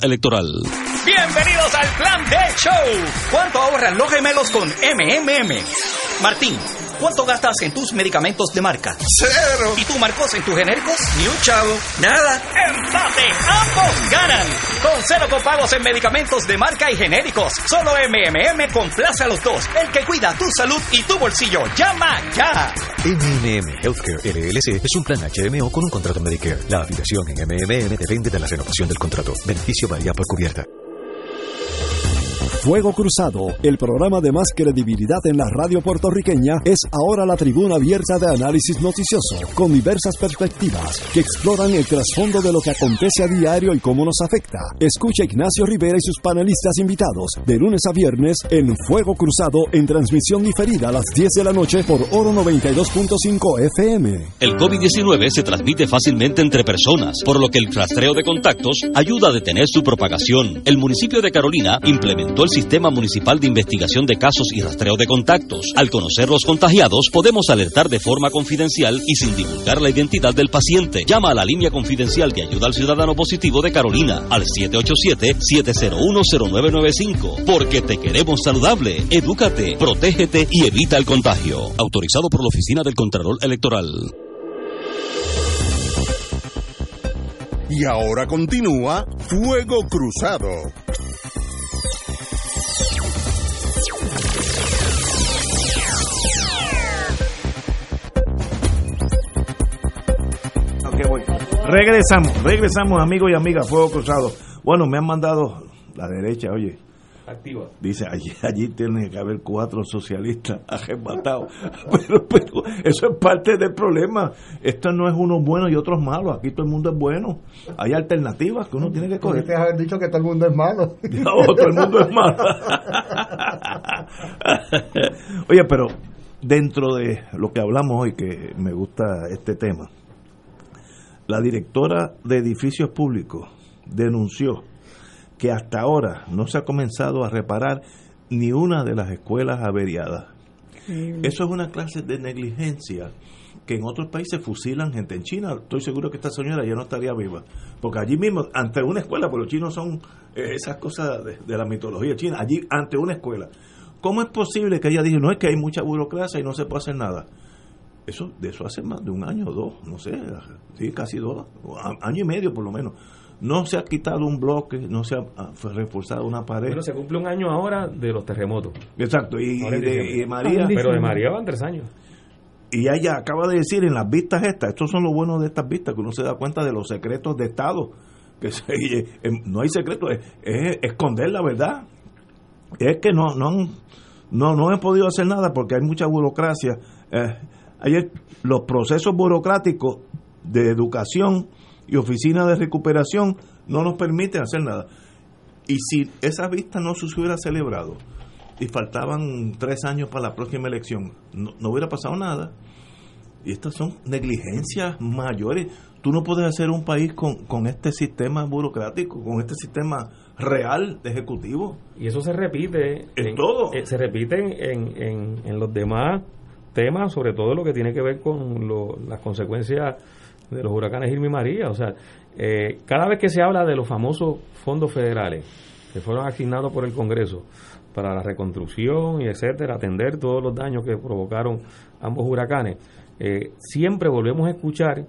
Electoral. Bienvenidos al Plan de Show. ¿Cuánto ahorran los gemelos con MMM? Martín. ¿Cuánto gastas en tus medicamentos de marca? Cero. ¿Y tú, Marcos, en tus genéricos? Ni un chavo. Nada. ¡Empate! ¡Ambos ganan! Con cero copagos en medicamentos de marca y genéricos. Solo MMM complace a los dos. El que cuida tu salud y tu bolsillo. ¡Llama ya! MMM Healthcare LLC es un plan HMO con un contrato Medicare. La afiliación en MMM depende de la renovación del contrato. Beneficio varía por cubierta. Fuego Cruzado, el programa de más credibilidad en la radio puertorriqueña, es ahora la tribuna abierta de análisis noticioso, con diversas perspectivas que exploran el trasfondo de lo que acontece a diario y cómo nos afecta. Escucha Ignacio Rivera y sus panelistas invitados de lunes a viernes en Fuego Cruzado en transmisión diferida a las 10 de la noche por Oro 92.5 FM. El COVID-19 se transmite fácilmente entre personas, por lo que el rastreo de contactos ayuda a detener su propagación. El municipio de Carolina implementó el Sistema Municipal de Investigación de Casos y Rastreo de Contactos. Al conocer los contagiados, podemos alertar de forma confidencial y sin divulgar la identidad del paciente. Llama a la línea confidencial de ayuda al ciudadano positivo de Carolina al 787-701-0995. Porque te queremos saludable. Edúcate, protégete y evita el contagio. Autorizado por la Oficina del Contralor Electoral. Y ahora continúa Fuego Cruzado. Regresamos, regresamos amigos y amigas, Fuego Cruzado. Bueno, me han mandado la derecha, oye. Activa. Dice, allí, allí tiene que haber cuatro socialistas arrebatados. *laughs* Pero, pero eso es parte del problema. Esto no es uno bueno y otros malos. Aquí todo el mundo es bueno. Hay alternativas que uno tiene que coger. Haber dicho que todo el mundo es malo. *laughs* No, todo el mundo es malo. *laughs* Oye, pero dentro de lo que hablamos hoy, que me gusta este tema, la directora de edificios públicos denunció que hasta ahora no se ha comenzado a reparar ni una de las escuelas averiadas. Eso es una clase de negligencia que en otros países fusilan gente. En China estoy seguro que esta señora ya no estaría viva. Porque allí mismo, ante una escuela, porque los chinos son eh, esas cosas de, de, la mitología china, allí ante una escuela. ¿Cómo es posible que ella diga, no es que hay mucha burocracia y no se puede hacer nada? Eso, de eso hace más de un año o dos, no sé, sí, casi dos, año y medio por lo menos no se ha quitado un bloque, no se ha reforzado una pared. Pero se cumple un año ahora de los terremotos. Exacto, y, y de, y María. Pero de María van tres años. Y ella acaba de decir en las vistas estas, estos son los buenos de estas vistas, que uno se da cuenta de los secretos de Estado, que se, *laughs* no hay secreto, es, es, esconder la verdad. Es que no, no, no, no he podido hacer nada porque hay mucha burocracia. Eh, ayer los procesos burocráticos de educación y oficina de recuperación no nos permiten hacer nada. Y si esa vista no se hubiera celebrado y faltaban tres años para la próxima elección, no, no hubiera pasado nada. Y estas son negligencias mayores. Tú no puedes hacer un país con, con este sistema burocrático, con este sistema real de ejecutivo. Y eso se repite en, todo. eh, se repite en, en, en, los demás temas, sobre todo lo que tiene que ver con lo, las consecuencias de los huracanes Irma y María. O sea, eh, cada vez que se habla de los famosos fondos federales que fueron asignados por el Congreso para la reconstrucción y etcétera, atender todos los daños que provocaron ambos huracanes, eh, siempre volvemos a escuchar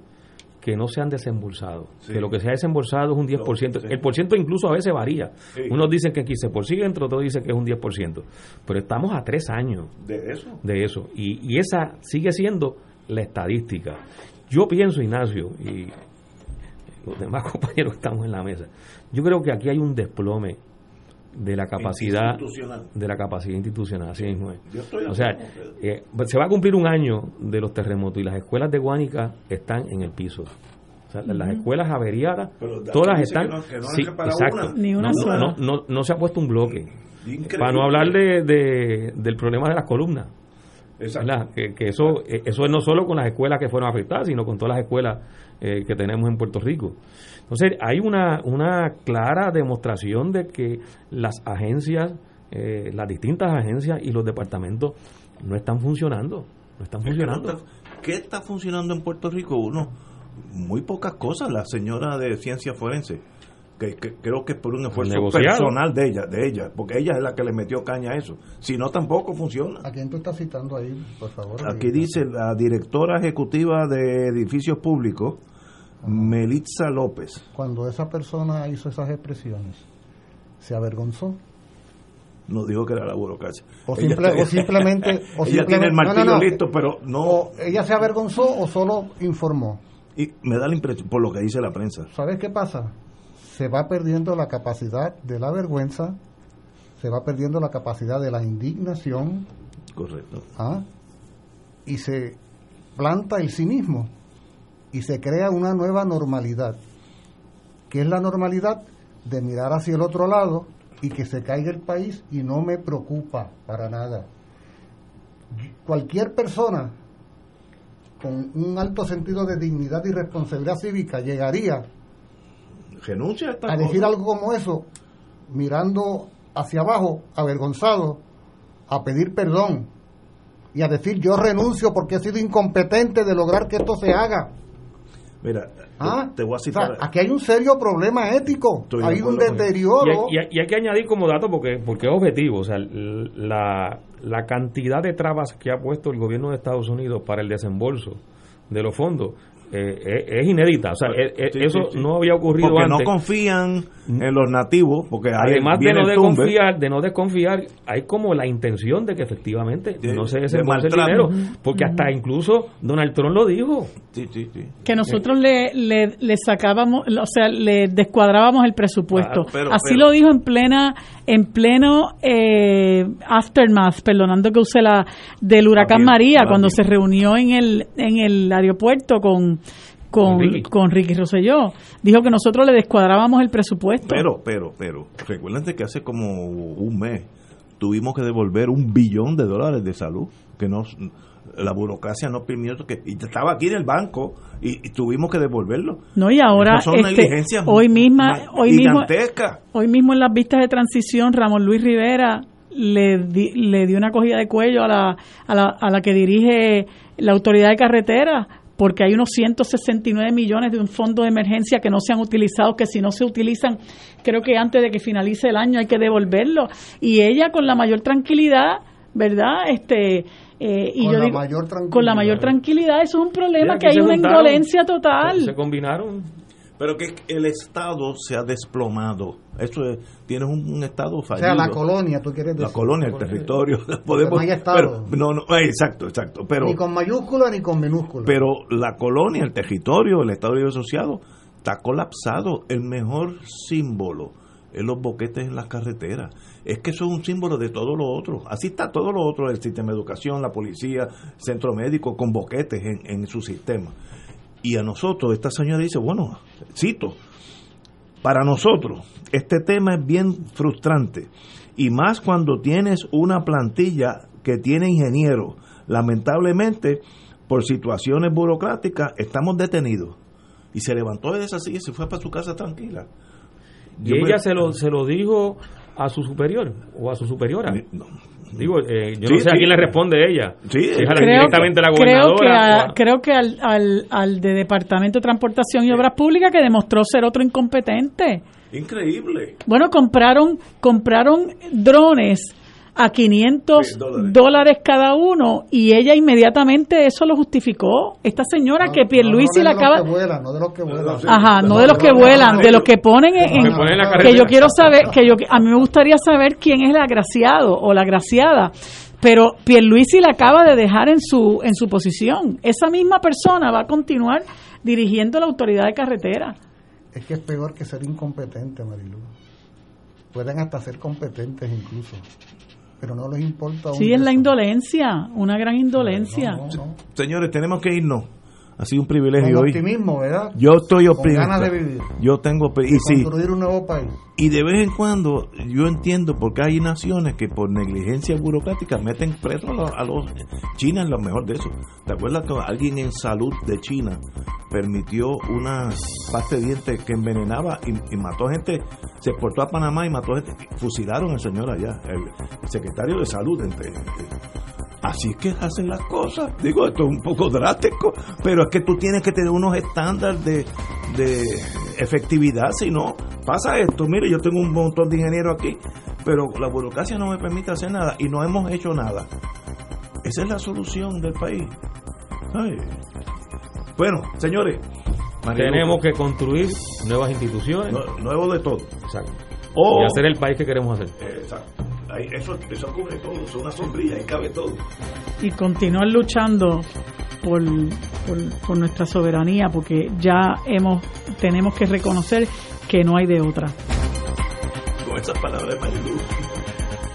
que no se han desembolsado, sí. que lo que se ha desembolsado es un 10%, no, el por ciento incluso a veces varía, sí. unos dicen que es 15%, otros dicen que es un 10%, pero estamos a tres años de eso, de eso. Y, y esa sigue siendo la estadística. Yo pienso, Ignacio, y los demás *laughs* compañeros que estamos en la mesa, yo creo que aquí hay un desplome de la capacidad de la capacidad institucional así mismo es. o sea eh, se va a cumplir un año de los terremotos y las escuelas de Guánica están en el piso. O sea, uh -huh. las escuelas averiadas todas están que no, que no sí, exacto. Ni una no, no, no, se ha puesto un bloque. Increíble. para no hablar de, de, del problema de las columnas que, que, eso eso es no solo con las escuelas que fueron afectadas sino con todas las escuelas eh, que tenemos en Puerto Rico entonces, hay una, una clara demostración de que las agencias, eh, las distintas agencias y los departamentos no están funcionando. No están funcionando. Es que no está, ¿Qué está funcionando en Puerto Rico? Uno, muy pocas cosas. La señora de ciencia forense, que, que creo que es por un esfuerzo personal de ella, de ella, porque ella es la que le metió caña a eso. Si no, tampoco funciona. ¿A quién tú estás citando ahí, por favor? Aquí dice la directora ejecutiva de edificios públicos, Melitza López. Cuando esa persona hizo esas expresiones, ¿se avergonzó? No dijo que era la burocracia. O, simple, ella, o simplemente. *laughs* O ella simplemente, tiene el martillo no, no, no. listo, pero no. O ¿Ella se avergonzó o solo informó? Y me da la impresión, por lo que dice la prensa. ¿Sabes qué pasa? Se va perdiendo la capacidad de la vergüenza, se va perdiendo la capacidad de la indignación. Correcto. ¿ah? Y se planta el cinismo y se crea una nueva normalidad. que es la normalidad? De mirar hacia el otro lado y que se caiga el país y no me preocupa para nada. Cualquier persona con un alto sentido de dignidad y responsabilidad cívica llegaría Renuncia a, esta a decir algo como eso, mirando hacia abajo, avergonzado, a pedir perdón y a decir yo renuncio porque he sido incompetente de lograr que esto se haga. Mira, ¿Ah? te voy a O sea, citar. aquí hay un serio problema ético, Estoy hay un deterioro. Y hay, y hay- que añadir como dato porque, porque es objetivo, o sea, la, la cantidad de trabas que ha puesto el gobierno de Estados Unidos para el desembolso de los fondos eh, es, es inédita, o sea, eh, eh, Sí, eso sí, sí. no había ocurrido porque antes. no confían en los nativos, porque Además de no desconfiar, de no desconfiar, hay como la intención de que efectivamente De- no se de desembolse el dinero, porque hasta incluso Donald Trump lo dijo. Sí, sí, sí. que nosotros le, le, le sacábamos, o sea, le descuadrábamos el presupuesto. Claro, pero- Así pero- lo dijo en plena, en pleno eh, aftermath, perdonando que use la del huracán María, cuando se reunió en el en el aeropuerto con con, Con Ricky. con Ricky Rosselló. Dijo que nosotros le descuadrábamos el presupuesto. Pero, pero, pero, recuerden que hace como un mes tuvimos que devolver un billón de dólares de salud, que nos, la burocracia no permitió que, y estaba aquí en el banco y, y tuvimos que devolverlo. no, y ahora son este, negligencias hoy misma, ma- hoy mismo. Hoy mismo en las vistas de transición, Ramón Luis Rivera le, di- le dio una cogida de cuello a la, a, la, a la que dirige la autoridad de carretera, porque hay unos 169 millones de un fondo de emergencia que no se han utilizado, que si no se utilizan, creo que antes de que finalice el año hay que devolverlo. Y ella con la mayor tranquilidad, ¿verdad? Este, eh, y Con yo la digo, mayor con la mayor tranquilidad, eso es un problema, que hay una indolencia total. Se combinaron. Pero que el Estado se ha desplomado. Eso es, tienes un, un Estado o fallido. sea, la colonia, tú quieres decir. La colonia, el Porque- territorio. Podemos, *laughs* no hay Estado. pero- no, no, eh, exacto, exacto. Pero, ni con mayúscula ni con minúscula. pero la colonia, el territorio, el Estado Libre Asociado está colapsado. El mejor símbolo es los boquetes en las carreteras. Es que eso es un símbolo de todo lo otro. Así está todo lo otro, el sistema de educación, la policía, centro médico, con boquetes en, en su sistema. Y a nosotros, esta señora dice, bueno, cito, para nosotros este tema es bien frustrante y más cuando tienes una plantilla que tiene ingenieros. Lamentablemente, por situaciones burocráticas, estamos detenidos. Y se levantó de esa silla y se fue para su casa tranquila. Y ella se, lo, se lo dijo a su superior o a su superiora. Digo, eh, yo no sé a quién le responde ella. Sí, si es a la, directamente a la Creo que, gobernadora. a- creo que al, al, al de Departamento de Transportación y Obras Públicas que demostró ser otro incompetente. Increíble. Bueno, compraron compraron drones a 500 dólares. cada uno y ella inmediatamente eso lo justificó. Esta señora que Pierluisi no la de acaba... los que vuelan, no de los que vuelan. Ajá, no de los que vuelan, de los que ponen en, Que ponen en la que carretera. yo quiero saber, que yo a mí me gustaría saber quién es el agraciado o la agraciada, pero Pierluisi la acaba de dejar en su en su posición. Esa misma persona va a continuar dirigiendo la autoridad de carretera. Es que es peor que ser incompetente, Marilu. Pueden hasta ser competentes incluso. Pero no les importa. Sí, es la indolencia, una gran indolencia. Señores, tenemos que irnos. Ha sido un privilegio Con hoy. optimismo, ¿verdad? Yo estoy Con optimista. ganas de vivir. Yo tengo y De sí. construir un nuevo país. Y de vez en cuando yo entiendo porque hay naciones que por negligencia burocrática meten presos a los, a los China es lo mejor de eso. ¿Te acuerdas que alguien en salud de China permitió una pasta de dientes que envenenaba y, y mató gente? Se exportó a Panamá y mató gente. Fusilaron al señor allá, el secretario de salud. Entre, Así es que hacen las cosas. Digo, esto es un poco drástico, pero es que tú tienes que tener unos estándares de, de efectividad. Si no, pasa esto. Mire, yo tengo un montón de ingenieros aquí, pero la burocracia no me permite hacer nada y no hemos hecho nada. Esa es la solución del país. Ay. Bueno, señores, Marilu, Tenemos que construir nuevas instituciones. Nu- nuevo de todo. Exacto. O- y hacer el país que queremos hacer. Exacto. Ahí, eso, eso cubre todo, es una sombrilla y cabe todo. y continuar luchando por, por, por nuestra soberanía porque ya hemos tenemos que reconocer que no hay de otra. con esas palabras de Marilu,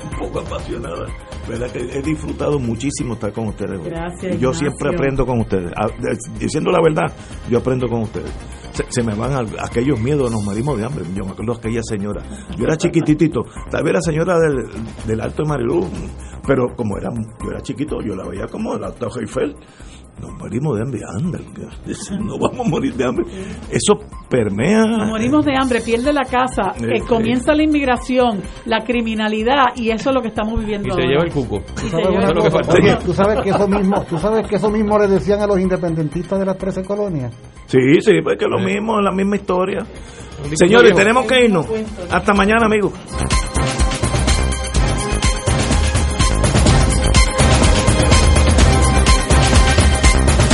un poco apasionada. ¿Verdad que he disfrutado muchísimo estar con ustedes? Gracias, Yo Ignacio. siempre aprendo con ustedes. A- de- Diciendo la verdad, yo aprendo con ustedes. Se, se me van aquellos miedos, nos morimos de hambre. Yo me acuerdo de aquella señora. Yo era chiquititito. Tal vez la señora del, del Alto de Marilú, pero como era, yo era chiquito, yo la veía como la Torre Eiffel. Nos morimos de hambre. Anda, *laughs* no vamos a morir de hambre. Eso permea. Nos morimos de hambre, pierde la casa, Eh, eh, comienza la inmigración, la criminalidad y eso es lo que estamos viviendo Y se lleva el cuco. Y se ¿Sabes lleva una el lo que cuco. falta. Oye, ¿tú sabes que eso mismo, tú sabes que eso mismo le decían a los independentistas de las 13 colonias. Sí, sí, pues que lo mismo, la misma historia. Señores, tenemos que irnos. Hasta mañana, amigos.